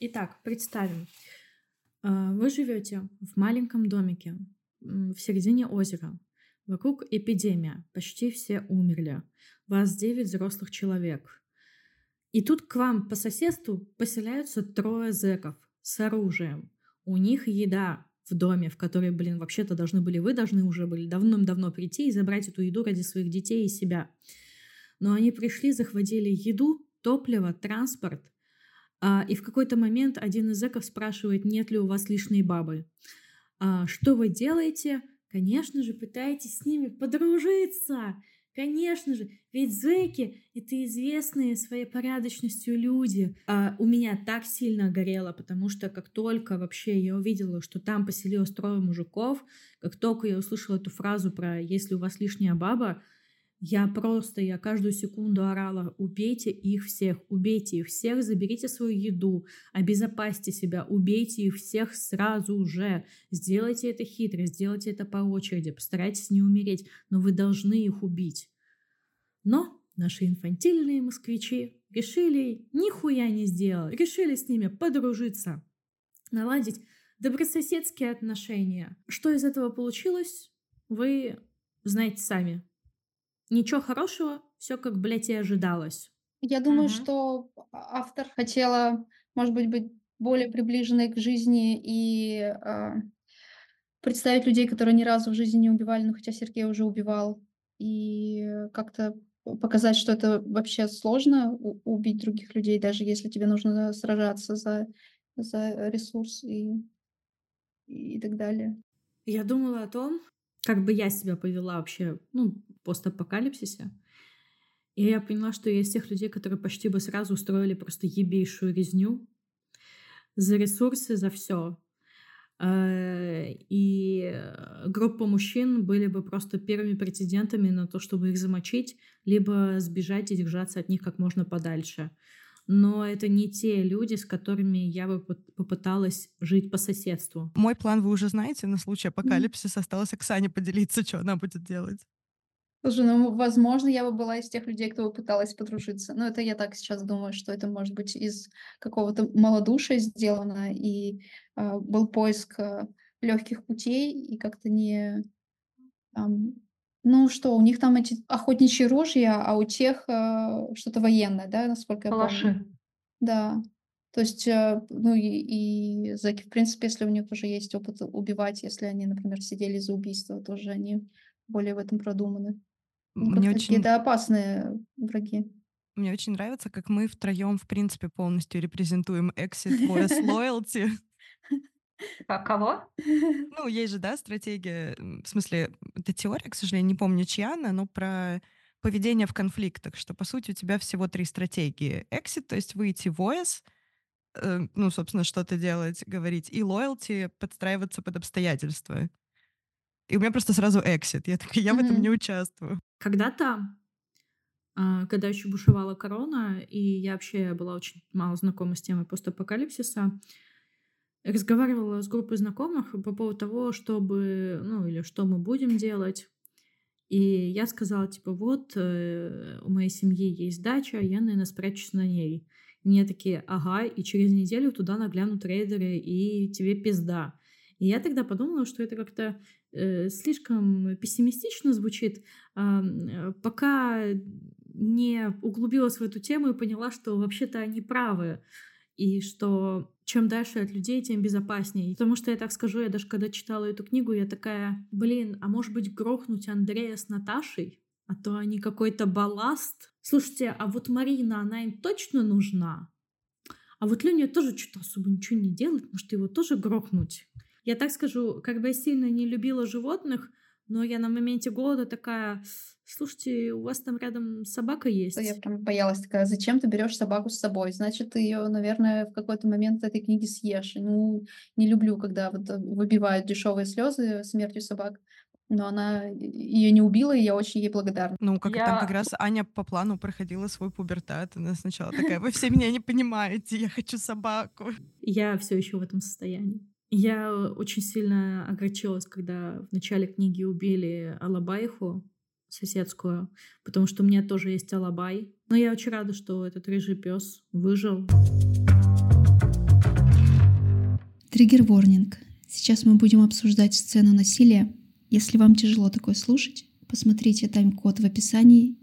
Итак, представим. А, вы живете в маленьком домике в середине озера. Вокруг эпидемия, почти все умерли. Вас девять взрослых человек. И тут к вам по соседству поселяются трое зэков с оружием. У них еда в доме, в который, блин, вообще-то должны были вы, должны уже были давным-давно прийти и забрать эту еду ради своих детей и себя. Но они пришли, захватили еду, топливо, транспорт, а, и в какой-то момент один из зэков спрашивает, нет ли у вас лишней бабы. А, что вы делаете? Конечно же, пытаетесь с ними подружиться. Конечно же, ведь зэки — это известные своей порядочностью люди. А у меня так сильно горело, потому что как только вообще я увидела, что там поселилось трое мужиков, как только я услышала эту фразу про «если у вас лишняя баба», я просто, я каждую секунду орала, убейте их всех, убейте их всех, заберите свою еду, обезопасьте себя, убейте их всех сразу же. Сделайте это хитро, сделайте это по очереди, постарайтесь не умереть, но вы должны их убить. Но наши инфантильные москвичи решили нихуя не сделать, решили с ними подружиться, наладить добрососедские отношения. Что из этого получилось, вы знаете сами. Ничего хорошего, все как, блядь, и ожидалось. Я думаю, uh-huh. что автор хотела, может быть, быть более приближенной к жизни и э, представить людей, которые ни разу в жизни не убивали, но хотя Сергей уже убивал, и как-то показать, что это вообще сложно убить других людей, даже если тебе нужно сражаться за, за ресурс и, и так далее. Я думала о том, как бы я себя повела вообще, ну, постапокалипсисе. И я поняла, что я из тех людей, которые почти бы сразу устроили просто ебейшую резню за ресурсы, за все. Э, и группа мужчин были бы просто первыми претендентами на то, чтобы их замочить, либо сбежать и держаться от них как можно подальше но это не те люди, с которыми я бы попыталась жить по соседству. Мой план вы уже знаете, на случай апокалипсиса осталось Оксане поделиться, что она будет делать. Слушай, ну, возможно, я бы была из тех людей, кто пыталась подружиться. Но это я так сейчас думаю, что это может быть из какого-то малодушия сделано, и э, был поиск э, легких путей, и как-то не... Там, ну что, у них там эти охотничьи ружья, а у тех э, что-то военное, да, насколько я Калаши. помню. Да. То есть, э, ну и, и зэки, в принципе, если у них уже есть опыт убивать, если они, например, сидели за убийство, тоже они более в этом продуманы. Ну, Мне очень... Какие-то опасные враги. Мне очень нравится, как мы втроем, в принципе, полностью репрезентуем Exit Voice Loyalty. А кого? Ну, есть же, да, стратегия, в смысле, это теория, к сожалению, не помню, чья она, но про поведение в конфликтах, что, по сути, у тебя всего три стратегии. Exit, то есть выйти voice, э, ну, собственно, что-то делать, говорить, и loyalty — подстраиваться под обстоятельства. И у меня просто сразу exit. Я такая, я в этом не участвую. Когда-то, а, когда еще бушевала корона, и я вообще была очень мало знакома с темой постапокалипсиса, разговаривала с группой знакомых по поводу того, чтобы, ну, или что мы будем делать. И я сказала, типа, вот, э, у моей семьи есть дача, я, наверное, спрячусь на ней. И мне такие, ага, и через неделю туда наглянут рейдеры, и тебе пизда. И я тогда подумала, что это как-то э, слишком пессимистично звучит, э, пока не углубилась в эту тему и поняла, что вообще-то они правы и что чем дальше от людей, тем безопаснее. Потому что я так скажу, я даже когда читала эту книгу, я такая, блин, а может быть грохнуть Андрея с Наташей? А то они какой-то балласт. Слушайте, а вот Марина, она им точно нужна? А вот Леня тоже что-то особо ничего не делает, может его тоже грохнуть? Я так скажу, как бы я сильно не любила животных, но я на моменте голода такая, слушайте, у вас там рядом собака есть. Я прям боялась такая, зачем ты берешь собаку с собой? Значит, ты ее, наверное, в какой-то момент этой книги съешь. Ну, не люблю, когда вот э, выбивают дешевые слезы смертью собак. Но она ее не убила, и я очень ей благодарна. Ну, как я... там как раз Аня по плану проходила свой пубертат. Она сначала такая, вы все меня не понимаете, я хочу собаку. Я все еще в этом состоянии. Я очень сильно огорчилась, когда в начале книги убили Алабайху, соседскую, потому что у меня тоже есть Алабай. Но я очень рада, что этот рыжий пес выжил. Триггер-ворнинг. Сейчас мы будем обсуждать сцену насилия. Если вам тяжело такое слушать, посмотрите тайм-код в описании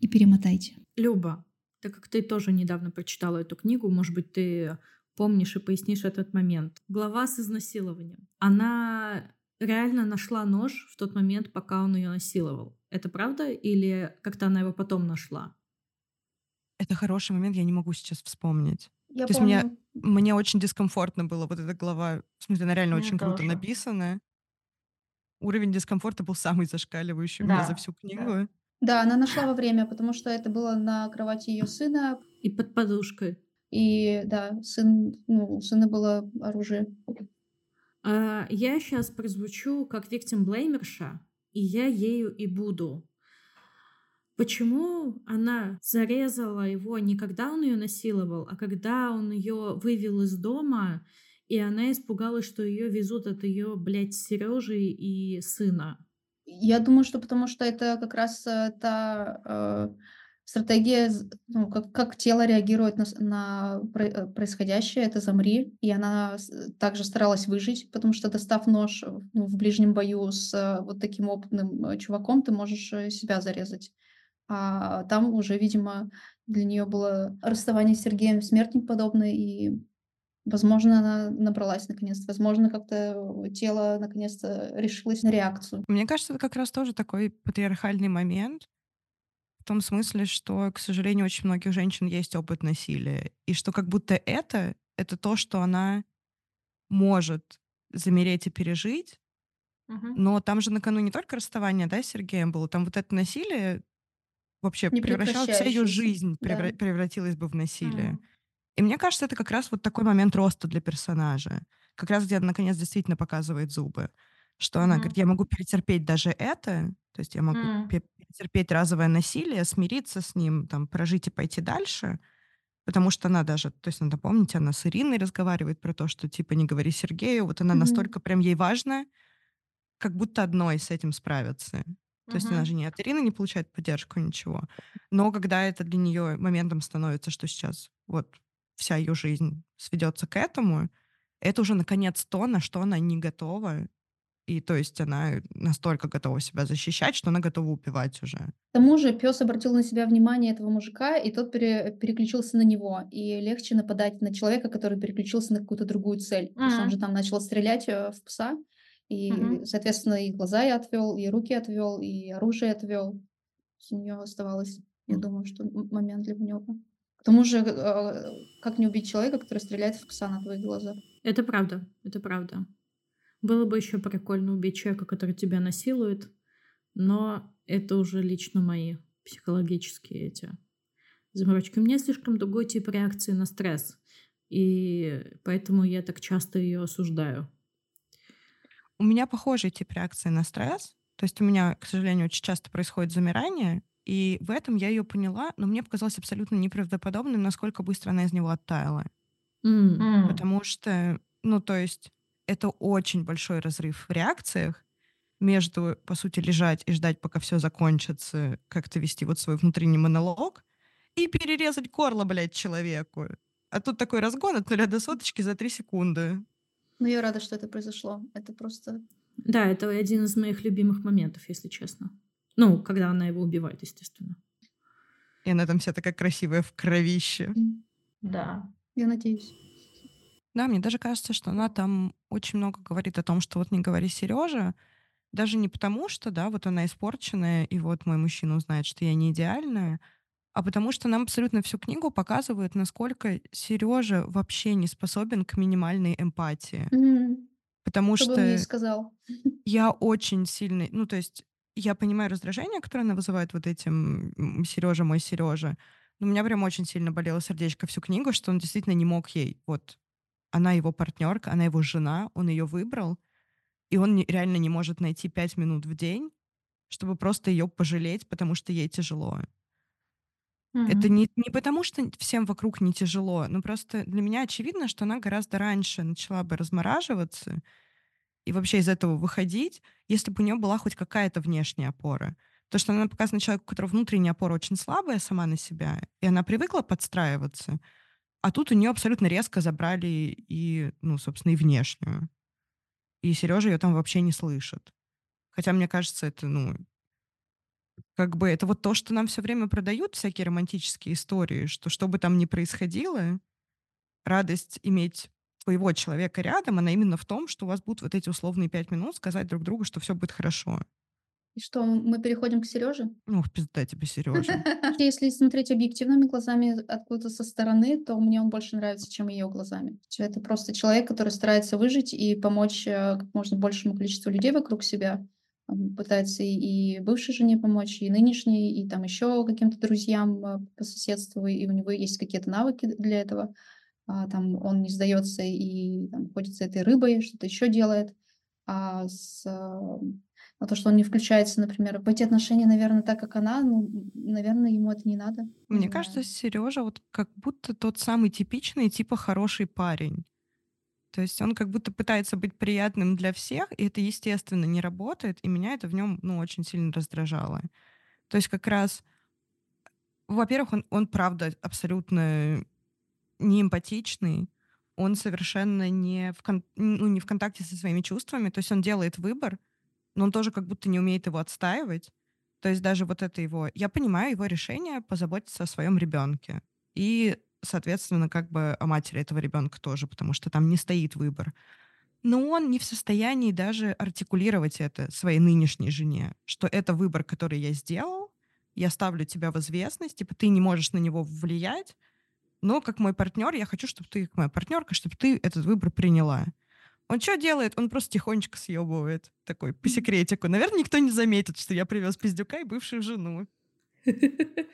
и перемотайте. Люба, так как ты тоже недавно прочитала эту книгу, может быть, ты помнишь и пояснишь этот момент. Глава с изнасилованием. Она реально нашла нож в тот момент, пока он ее насиловал. Это правда? Или как-то она его потом нашла? Это хороший момент, я не могу сейчас вспомнить. Я То помню. есть мне, мне очень дискомфортно было вот эта глава. В смысле, она реально Мне очень круто тоже. написана. Уровень дискомфорта был самый зашкаливающий у меня Да, за всю да. книгу. Да, она нашла во время, потому что это было на кровати ее сына, И под подушкой. И да, сын, ну, у сына было оружие. А, Я сейчас прозвучу как victim блеймерша, и я ею и буду. Почему она зарезала его не когда он ее насиловал, а когда он ее вывел из дома, и она испугалась, что ее везут от ее, блядь, Сережи и сына? Я думаю, что потому что это как раз э, та э, стратегия, ну, как, как тело реагирует на, на э, происходящее, это замри, и она с- также старалась выжить, потому что достав нож э, ну, в ближнем бою с э, вот таким опытным э, чуваком, ты можешь э, себя зарезать. А там уже, видимо, для нее было расставание с Сергеем смерть подобное, и, возможно, она набралась наконец-то, возможно, как-то э, тело наконец-то решилось на реакцию. Мне кажется, это как раз тоже такой патриархальный момент. В том смысле, что, к сожалению, очень многих женщин есть опыт насилия. И что как будто это, это то, что она может замереть и пережить. Мгм. Но там же на кону не только расставание, да, с Сергеем было. Там вот это насилие вообще Не превращалось, вся ее жизнь да. превра- превратилась бы в насилие. Мгм. И мне кажется, это как раз вот такой момент роста для персонажа. Как раз где она, наконец, действительно показывает зубы. Что она Мгм. говорит, я могу перетерпеть даже это, то есть я могу пе- перетерпеть разовое насилие, смириться с ним, там, прожить и пойти дальше, потому что она даже, то есть надо помнить, она с Ириной разговаривает про то, что типа не говори Сергею, вот она Мгм. настолько прям ей важно, как будто одной с этим справиться. То есть она Мгм. же не от Ирины не получает поддержку, ничего. Но когда это для нее моментом становится, что сейчас вот вся ее жизнь сведется к этому, это уже наконец то, на что она не готова. И то есть она настолько готова себя защищать, что она готова убивать уже. К тому же пес обратил на себя внимание этого мужика, и тот пере- переключился на него. И легче нападать на человека, который переключился на какую-то другую цель. То есть он Мгм. же там начал стрелять э, в пса, и, Мгм. соответственно, и глаза я отвел, и руки отвел, и оружие отвел. У нее оставалось Я думаю, что момент для него. К тому же, э, как не убить человека, который стреляет в пса на твоих глазах? Это правда, это правда. Было бы еще прикольно убить человека, который тебя насилует, но это уже лично мои психологические эти заморочки. У меня слишком другой тип реакции на стресс, и поэтому я так часто ее осуждаю. У меня похожий тип реакции на стресс. То есть у меня, к сожалению, очень часто происходит замирание, и в этом я ее поняла, но мне показалось абсолютно неправдоподобным, насколько быстро она из него оттаяла. Mm. Потому что, ну, то есть это очень большой разрыв в реакциях между, по сути, лежать и ждать, пока все закончится, как-то вести вот свой внутренний монолог, и перерезать горло, блядь, человеку. А тут такой разгон от нуля до соточки за три секунды. Ну, я рада, что это произошло. Это просто... Да, это один из моих любимых моментов, если честно. Ну, когда она его убивает, естественно. И она там вся такая красивая в кровище. Да. Я надеюсь. Да, мне даже кажется, что она там очень много говорит о том, что вот не говори Сережа, даже не потому, что, да, вот она испорченная, и вот мой мужчина узнает, что я не идеальная, а потому что нам абсолютно всю книгу показывают, насколько Сережа вообще не способен к минимальной эмпатии. Mm. Потому что... что мне сказал. я очень сильный, ну, то есть я понимаю раздражение, которое она вызывает вот этим Сережа, мой Сережа. Но у меня прям очень сильно болело сердечко всю книгу, что он действительно не мог ей. Вот она его партнерка, она его жена, он ее выбрал, и он не, реально не может найти пять минут в день, чтобы просто ее пожалеть, потому что ей тяжело. Mm-hmm. Это не, не потому, что всем вокруг не тяжело, но просто для меня очевидно, что она гораздо раньше начала бы размораживаться и вообще из этого выходить, если бы у нее была хоть какая-то внешняя опора. То, что она показана человеку, у которого внутренняя опора очень слабая сама на себя, и она привыкла подстраиваться, а тут у нее абсолютно резко забрали и, ну, собственно, и внешнюю. И Сережа ее там вообще не слышит. Хотя, мне кажется, это, ну, как бы это вот то, что нам все время продают, всякие романтические истории, что что бы там ни происходило, радость иметь своего человека рядом, она именно в том, что у вас будут вот эти условные пять минут сказать друг другу, что все будет хорошо. И что, мы переходим к Сереже? Ну, пизда тебе, Сережа. Если смотреть объективными глазами откуда-то со стороны, то мне он больше нравится, чем ее глазами. Это просто человек, который старается выжить и помочь э, как можно большему количеству людей вокруг себя. Пытается и бывшей жене помочь, и нынешней, и там еще каким-то друзьям э, по соседству, и у него есть какие-то навыки для этого. А, там он не сдается и там, ходит с этой рыбой, что-то еще делает. А с а то, что он не включается, например, в эти отношения, наверное, так, как она, ну, наверное, ему это не надо. Мне не кажется, Сережа вот как будто тот самый типичный, типа хороший парень. То есть он как будто пытается быть приятным для всех, и это, естественно, не работает, и меня это в нем, ну, очень сильно раздражало. То есть как раз, во-первых, он, он правда абсолютно не эмпатичный, он совершенно не в, кон- ну, не в контакте со своими чувствами, то есть он делает выбор, но он тоже как будто не умеет его отстаивать. То есть даже вот это его... Я понимаю его решение позаботиться о своем ребенке. И, соответственно, как бы о матери этого ребенка тоже, потому что там не стоит выбор. Но он не в состоянии даже артикулировать это своей нынешней жене, что это выбор, который я сделал, я ставлю тебя в известность, типа ты не можешь на него влиять, но как мой партнер я хочу, чтобы ты, как моя партнерка, чтобы ты этот выбор приняла. Он что делает? Он просто тихонечко съебывает. Такой, по секретику. Наверное, никто не заметит, что я привез пиздюка и бывшую жену.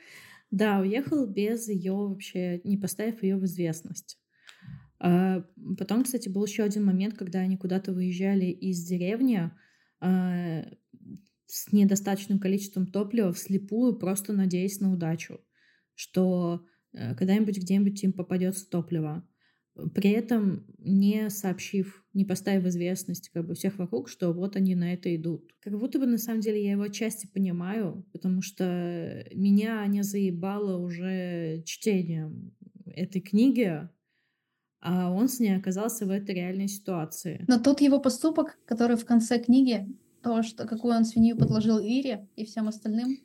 Да, уехал без ее вообще, не поставив ее в известность. А потом, кстати, был еще один момент, когда они куда-то выезжали из деревни а, с недостаточным количеством топлива вслепую, просто надеясь на удачу, что когда-нибудь где-нибудь им попадется топливо при этом не сообщив, не поставив известность как бы всех вокруг, что вот они на это идут. Как будто бы на самом деле я его отчасти понимаю, потому что меня не заебало уже чтением этой книги, а он с ней оказался в этой реальной ситуации. Но тут его поступок, который в конце книги, то, что какую он свинью подложил Ире и всем остальным,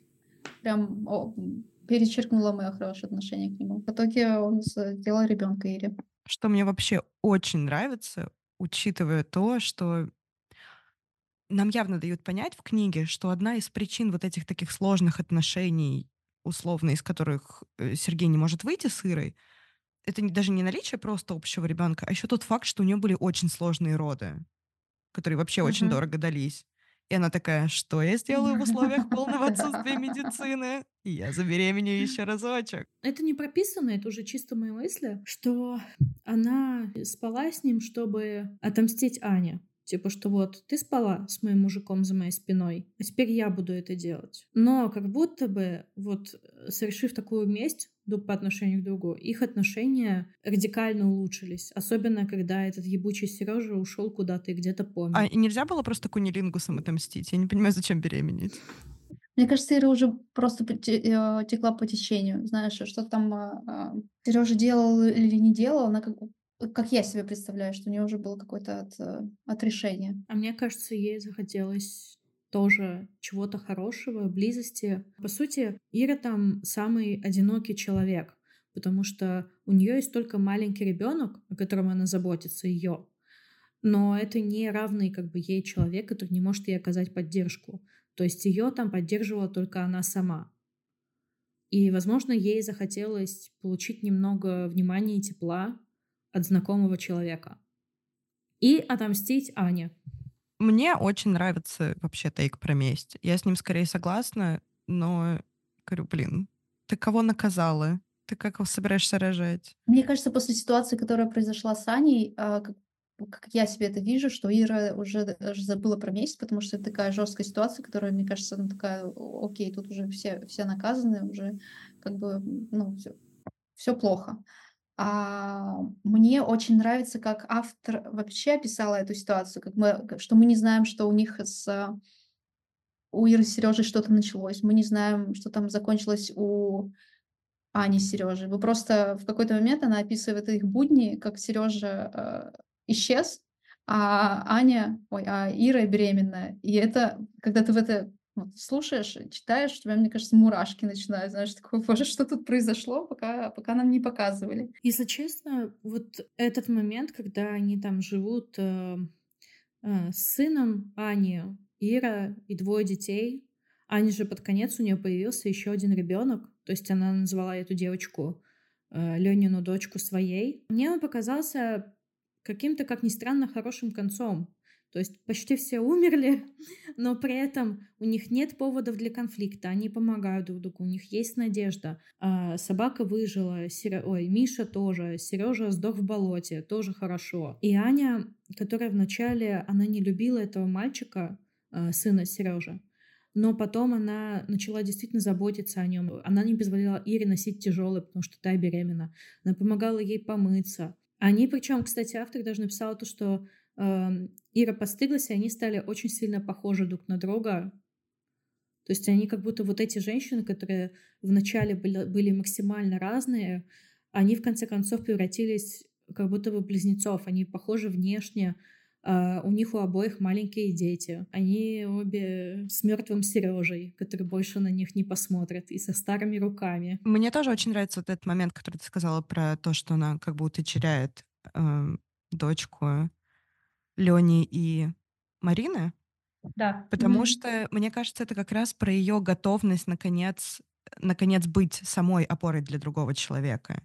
прям о, перечеркнуло мое хорошее отношение к нему. В итоге он сделал ребенка Ире. Что мне вообще очень нравится, учитывая то, что нам явно дают понять в книге, что одна из причин вот этих таких сложных отношений условно, из которых э, Сергей не может выйти с Ирой, это даже не наличие просто общего ребенка, а еще тот факт, что у нее были очень сложные роды, которые вообще uh-huh. очень дорого дались. И она такая, что я сделаю в условиях полного отсутствия медицины? Я забеременею еще разочек. Это не прописано, это уже чисто мои мысли, что она спала с ним, чтобы отомстить Ане. Типа, что вот ты спала с моим мужиком за моей спиной, а теперь я буду это делать. Но как будто бы вот совершив такую месть по отношению к другу, их отношения радикально улучшились. Особенно, когда этот ебучий Сережа ушел куда-то и где-то помер. А нельзя было просто кунилингусом отомстить? Я не понимаю, зачем беременеть. Мне кажется, Ира уже просто э, текла по течению. Знаешь, что там а, а, Сережа делал или не делал, она как как я себе представляю, что у нее уже было какое-то от, э, от решения. А мне кажется, ей захотелось тоже чего-то хорошего, близости. По сути, Ира там самый одинокий человек, потому что у нее есть только маленький ребенок, о котором она заботится, ее. Но это не равный как бы ей человек, который не может ей оказать поддержку. То есть ее там поддерживала только она сама. И, возможно, ей захотелось получить немного внимания и тепла от знакомого человека. И отомстить Ане. Мне очень нравится вообще тейк про месть. Я с ним скорее согласна, но говорю, блин, ты кого наказала? Ты как собираешься рожать? Мне кажется, после ситуации, которая произошла с Аней, а, как, как я себе это вижу, что Ира уже даже забыла про месть, потому что это такая жесткая ситуация, которая, мне кажется, она такая, окей, тут уже все, все наказаны, уже как бы, ну, все, все плохо. А, мне очень нравится, как автор вообще описала эту ситуацию, как мы, что мы не знаем, что у них с у Иры с Сережей что-то началось, мы не знаем, что там закончилось у Ани с Сережей. Вы просто в какой-то момент она описывает их будни, как Сережа э, исчез, а Аня, ой, а Ира беременная. И это, когда ты в это вот, слушаешь, читаешь, у тебя, мне кажется, мурашки начинают, знаешь, такое, боже, что тут произошло, пока, пока нам не показывали. Если честно, вот этот момент, когда они там живут э, э, с сыном Ани, Ира и двое детей, Ани же под конец у нее появился еще один ребенок, то есть она назвала эту девочку э, Ленину дочку своей. Мне он показался каким-то, как ни странно, хорошим концом. То есть почти все умерли, но при этом у них нет поводов для конфликта, они помогают друг другу, у них есть надежда. А собака выжила, Сер... ой, Миша тоже, Сережа сдох в болоте, тоже хорошо. И Аня, которая вначале, она не любила этого мальчика, а, сына Сережи, но потом она начала действительно заботиться о нем. Она не позволяла Ире носить тяжелый, потому что та беременна. Она помогала ей помыться. Они, причем, кстати, автор даже написал то, что Ира постыглась, и они стали очень сильно похожи друг на друга. То есть они как будто вот эти женщины, которые вначале были, были максимально разные, они в конце концов превратились как будто бы близнецов. Они похожи внешне, Uh, у них у обоих маленькие дети. Они обе с мертвым Сережей, который больше на них не посмотрит, и со старыми руками. Мне тоже очень нравится вот этот момент, который ты сказала про то, что она как будто теряет э, дочку Лени и Марины. Да. Потому mm-hmm. что, мне кажется, это как раз про ее готовность, наконец, наконец быть самой опорой для другого человека.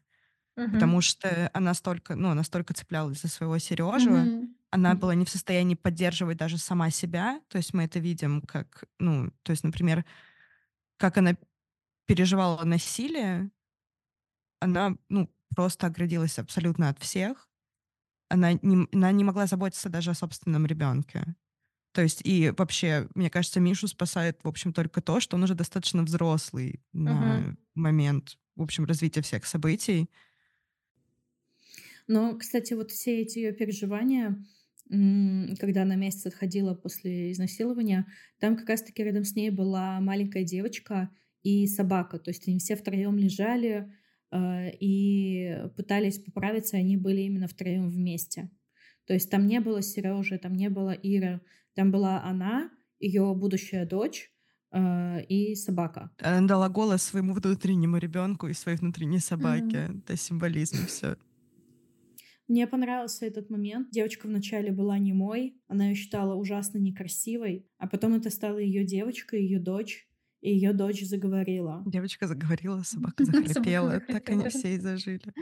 Mm-hmm. Потому что она столько, ну, настолько цеплялась за своего Сережу, mm-hmm. она была не в состоянии поддерживать даже сама себя. То есть мы это видим как, ну, то есть, например, как она переживала насилие, она, ну, просто оградилась абсолютно от всех она не, она не могла заботиться даже о собственном ребенке. То есть и вообще, мне кажется, Мишу спасает, в общем, только то, что он уже достаточно взрослый на uh-huh. момент, в общем, развития всех событий. Но, кстати, вот все эти ее переживания, когда она месяц отходила после изнасилования, там как раз-таки рядом с ней была маленькая девочка и собака. То есть они все втроем лежали, и пытались поправиться, они были именно втроем вместе. То есть там не было Сережи, там не было Иры, там была она, ее будущая дочь э, и собака. Она дала голос своему внутреннему ребенку и своей внутренней собаке. Mm-hmm. Это символизм все. Мне понравился этот момент. Девочка вначале была немой, она ее считала ужасно некрасивой, а потом это стала ее девочка, ее дочь, и ее дочь заговорила. Девочка заговорила, собака захрапела. Так они все и зажили.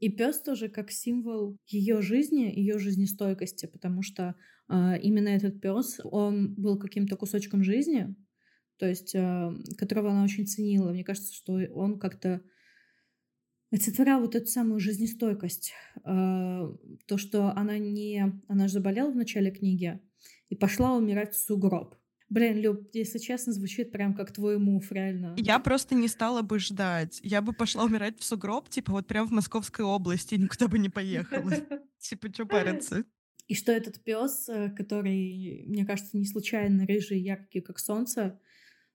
И пес тоже как символ ее жизни, ее жизнестойкости, потому что э, именно этот пес, он был каким-то кусочком жизни, то есть э, которого она очень ценила. Мне кажется, что он как-то олицетворял вот эту самую жизнестойкость. Э, то, что она не... Она же заболела в начале книги и пошла умирать в сугроб. Блин, Люб, если честно, звучит прям как твой мув, реально. Я просто не стала бы ждать. Я бы пошла умирать в сугроб, типа вот прям в Московской области, никуда бы не поехала. Типа, что париться? И что этот пес, э, который, мне кажется, не случайно рыжий, яркий, как солнце,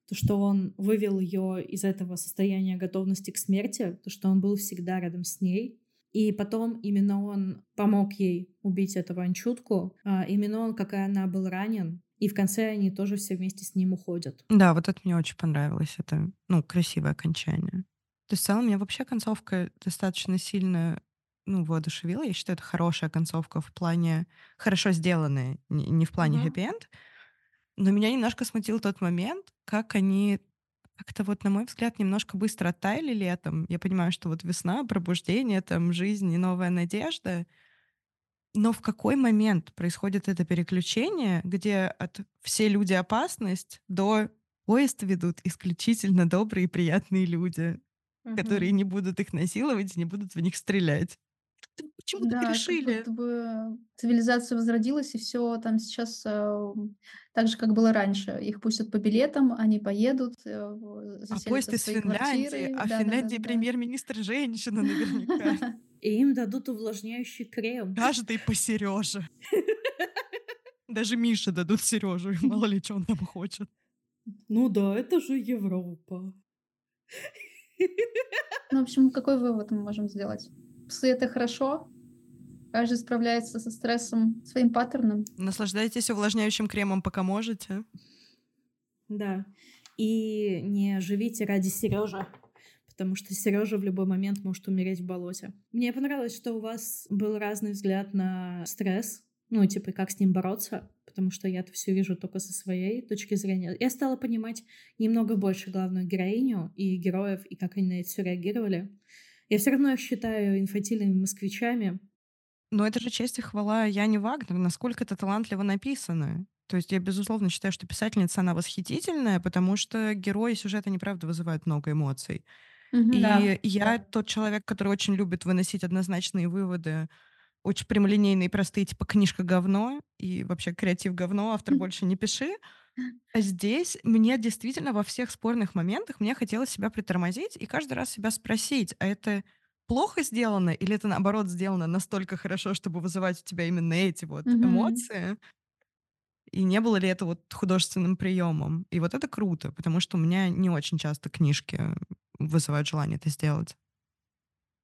то, что он вывел ее из этого состояния готовности к смерти, то, что он был всегда рядом с ней. И потом именно он помог ей убить эту анчутку. А именно он, как и она, был ранен, и в конце они тоже все вместе с ним уходят. Да, вот это мне очень понравилось. Это, ну, красивое окончание. То есть в целом меня вообще концовка достаточно сильно ну, воодушевила. Я считаю, это хорошая концовка в плане хорошо сделанная, не в плане uh-huh. хэппи-энд. Но меня немножко смутил тот момент, как они как-то вот, на мой взгляд, немножко быстро оттаяли летом. Я понимаю, что вот весна, пробуждение, там, жизнь и новая надежда — но в какой момент происходит это переключение, где от «все люди опасность» до «поезд ведут исключительно добрые и приятные люди», угу. которые не будут их насиловать и не будут в них стрелять? Почему да, так решили? Как будто бы цивилизация возродилась, и все там сейчас э, так же, как было раньше. Их пустят по билетам, они поедут, э, а поезд из Финляндии, квартиры. а в да, Финляндии да, да, премьер-министр женщина наверняка. И им дадут увлажняющий крем. Каждый по Сереже. Даже Мише дадут Сережу, мало ли, что он там хочет. Ну да, это же Европа. Ну, в общем, какой вывод мы можем сделать? Псы — это хорошо, каждый справляется со стрессом своим паттерном. Наслаждайтесь увлажняющим кремом, пока можете. Да. И не живите ради Сережа потому что Сережа в любой момент может умереть в болоте. Мне понравилось, что у вас был разный взгляд на стресс, ну, типа, как с ним бороться, потому что я это все вижу только со своей точки зрения. Я стала понимать немного больше главную героиню и героев, и как они на это все реагировали. Я все равно их считаю инфантильными москвичами. Но это же честь и хвала Яне Вагнер, насколько это талантливо написано. То есть я, безусловно, считаю, что писательница, она восхитительная, потому что герои сюжета, неправда, вызывают много эмоций. И Да. я тот человек, который очень любит выносить однозначные выводы, очень прямолинейные, простые, типа книжка говно и вообще креатив говно, автор больше не пиши. А здесь мне действительно во всех спорных моментах мне хотелось себя притормозить и каждый раз себя спросить, а это плохо сделано или это наоборот сделано настолько хорошо, чтобы вызывать у тебя именно эти вот Мгм. эмоции? И не было ли это вот художественным приемом? И вот это круто, потому что у меня не очень часто книжки вызывают желание это сделать.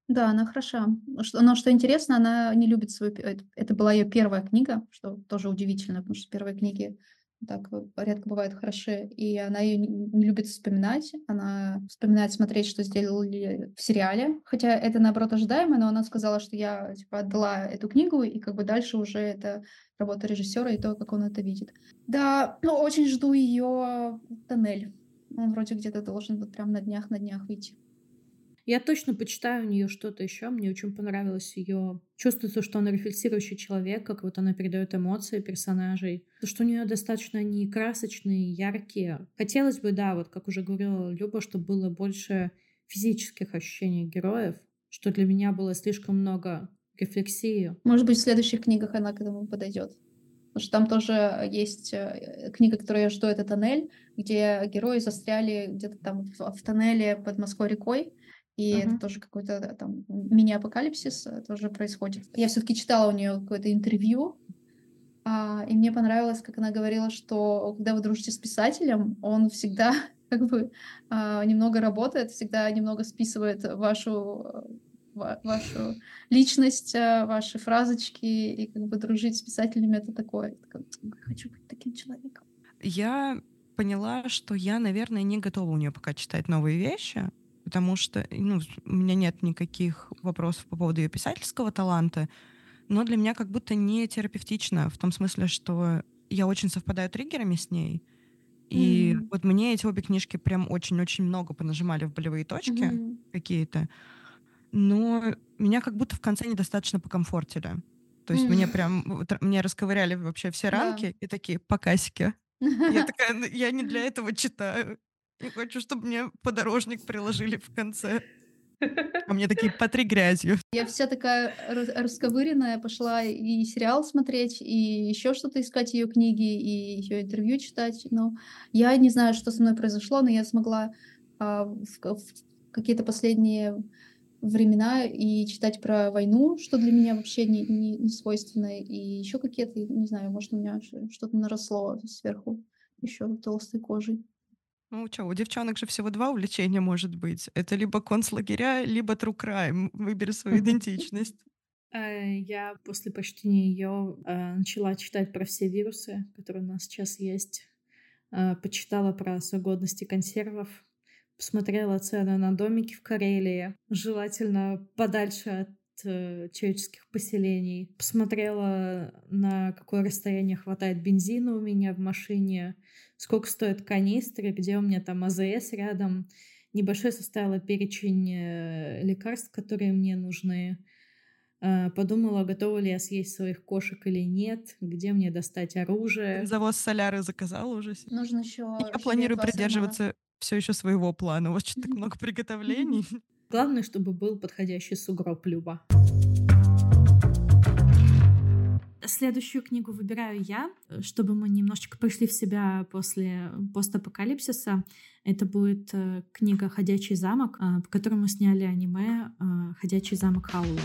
Да, она хороша. Но что интересно, она не любит свою... Это была ее первая книга, что тоже удивительно, потому что первые книги так редко бывают хороши, и она ее не любит вспоминать, она вспоминает смотреть, что сделали в сериале, хотя это, наоборот, ожидаемо, но она сказала, что я, типа, отдала эту книгу, и как бы дальше уже это работа режиссера и то, как он это видит. Да, ну, очень жду ее тоннель. Он вроде где-то должен вот прям на днях, на днях выйти. Я точно почитаю у нее что-то еще. Мне очень понравилось ее. Чувствуется, что она рефлексирующий человек, как вот она передает эмоции персонажей. То, что у нее достаточно они красочные, яркие. Хотелось бы, да, вот как уже говорила Люба, чтобы было больше физических ощущений героев, что для меня было слишком много рефлексии. Может быть, в следующих книгах она к этому подойдет. Потому что там тоже есть э, книга, которую я жду, это «Тоннель», где герои застряли где-то там в, в тоннеле под Москвой рекой, и uh-huh. это тоже какой-то там мини-апокалипсис э, тоже происходит. Я все-таки читала у нее какое-то интервью, а, и мне понравилось, как она говорила, что когда вы дружите с писателем, он всегда как бы а, немного работает, всегда немного списывает вашу вашу личность, э, ваши фразочки, и как бы дружить с писателями — это такое. Хочу быть таким человеком. Я поняла, что я, наверное, не готова у нее пока читать новые вещи, потому что ну, у меня нет никаких вопросов по поводу ее писательского таланта, но для меня как будто не терапевтично, в том смысле, что я очень совпадаю триггерами с ней, И Мгм. вот мне эти обе книжки прям очень-очень много понажимали в болевые точки Мгм. какие-то. Но меня как будто в конце недостаточно покомфортили. То есть мне М. прям мне расковыряли вообще все рамки и такие покасики. Я такая, «Ну, я не для этого читаю. Я хочу, чтобы мне подорожник приложили в конце. А мне такие потри грязью. Я вся такая рас- расковыренная, пошла и сериал смотреть, и еще что-то искать ее книги, и ее интервью читать. Но я не знаю, что со мной произошло, но я смогла а, в, в какие-то последние времена и читать про войну, что для меня вообще не, не, не свойственно, и еще какие-то, не знаю, может, у меня что-то наросло сверху еще толстой кожей. Ну что, у девчонок же всего два увлечения может быть. Это либо концлагеря, либо true crime. Выбери свою идентичность. Э, Я после прочтения ее начала читать про все вирусы, которые у нас сейчас есть. Э, Почитала про срок годности консервов. Посмотрела цены на домики в Карелии. Желательно подальше от э, человеческих поселений. Посмотрела, на какое расстояние хватает бензина у меня в машине, сколько стоит канистры, где у меня там АЗС рядом. Небольшой составила перечень э, лекарств, которые мне нужны. Э, Подумала, готова ли я съесть своих кошек или нет, где мне достать оружие. Завоз соляры заказала уже. Нужно еще... Я планирую придерживаться все еще своего плана. У вас что-то так много приготовлений. Главное, чтобы был подходящий сугроб Люба. Следующую книгу выбираю я, э, чтобы мы немножечко пришли в себя после постапокалипсиса. Это будет э, книга «Ходячий замок», э, по которому сняли аниме э, «Ходячий замок Хаула».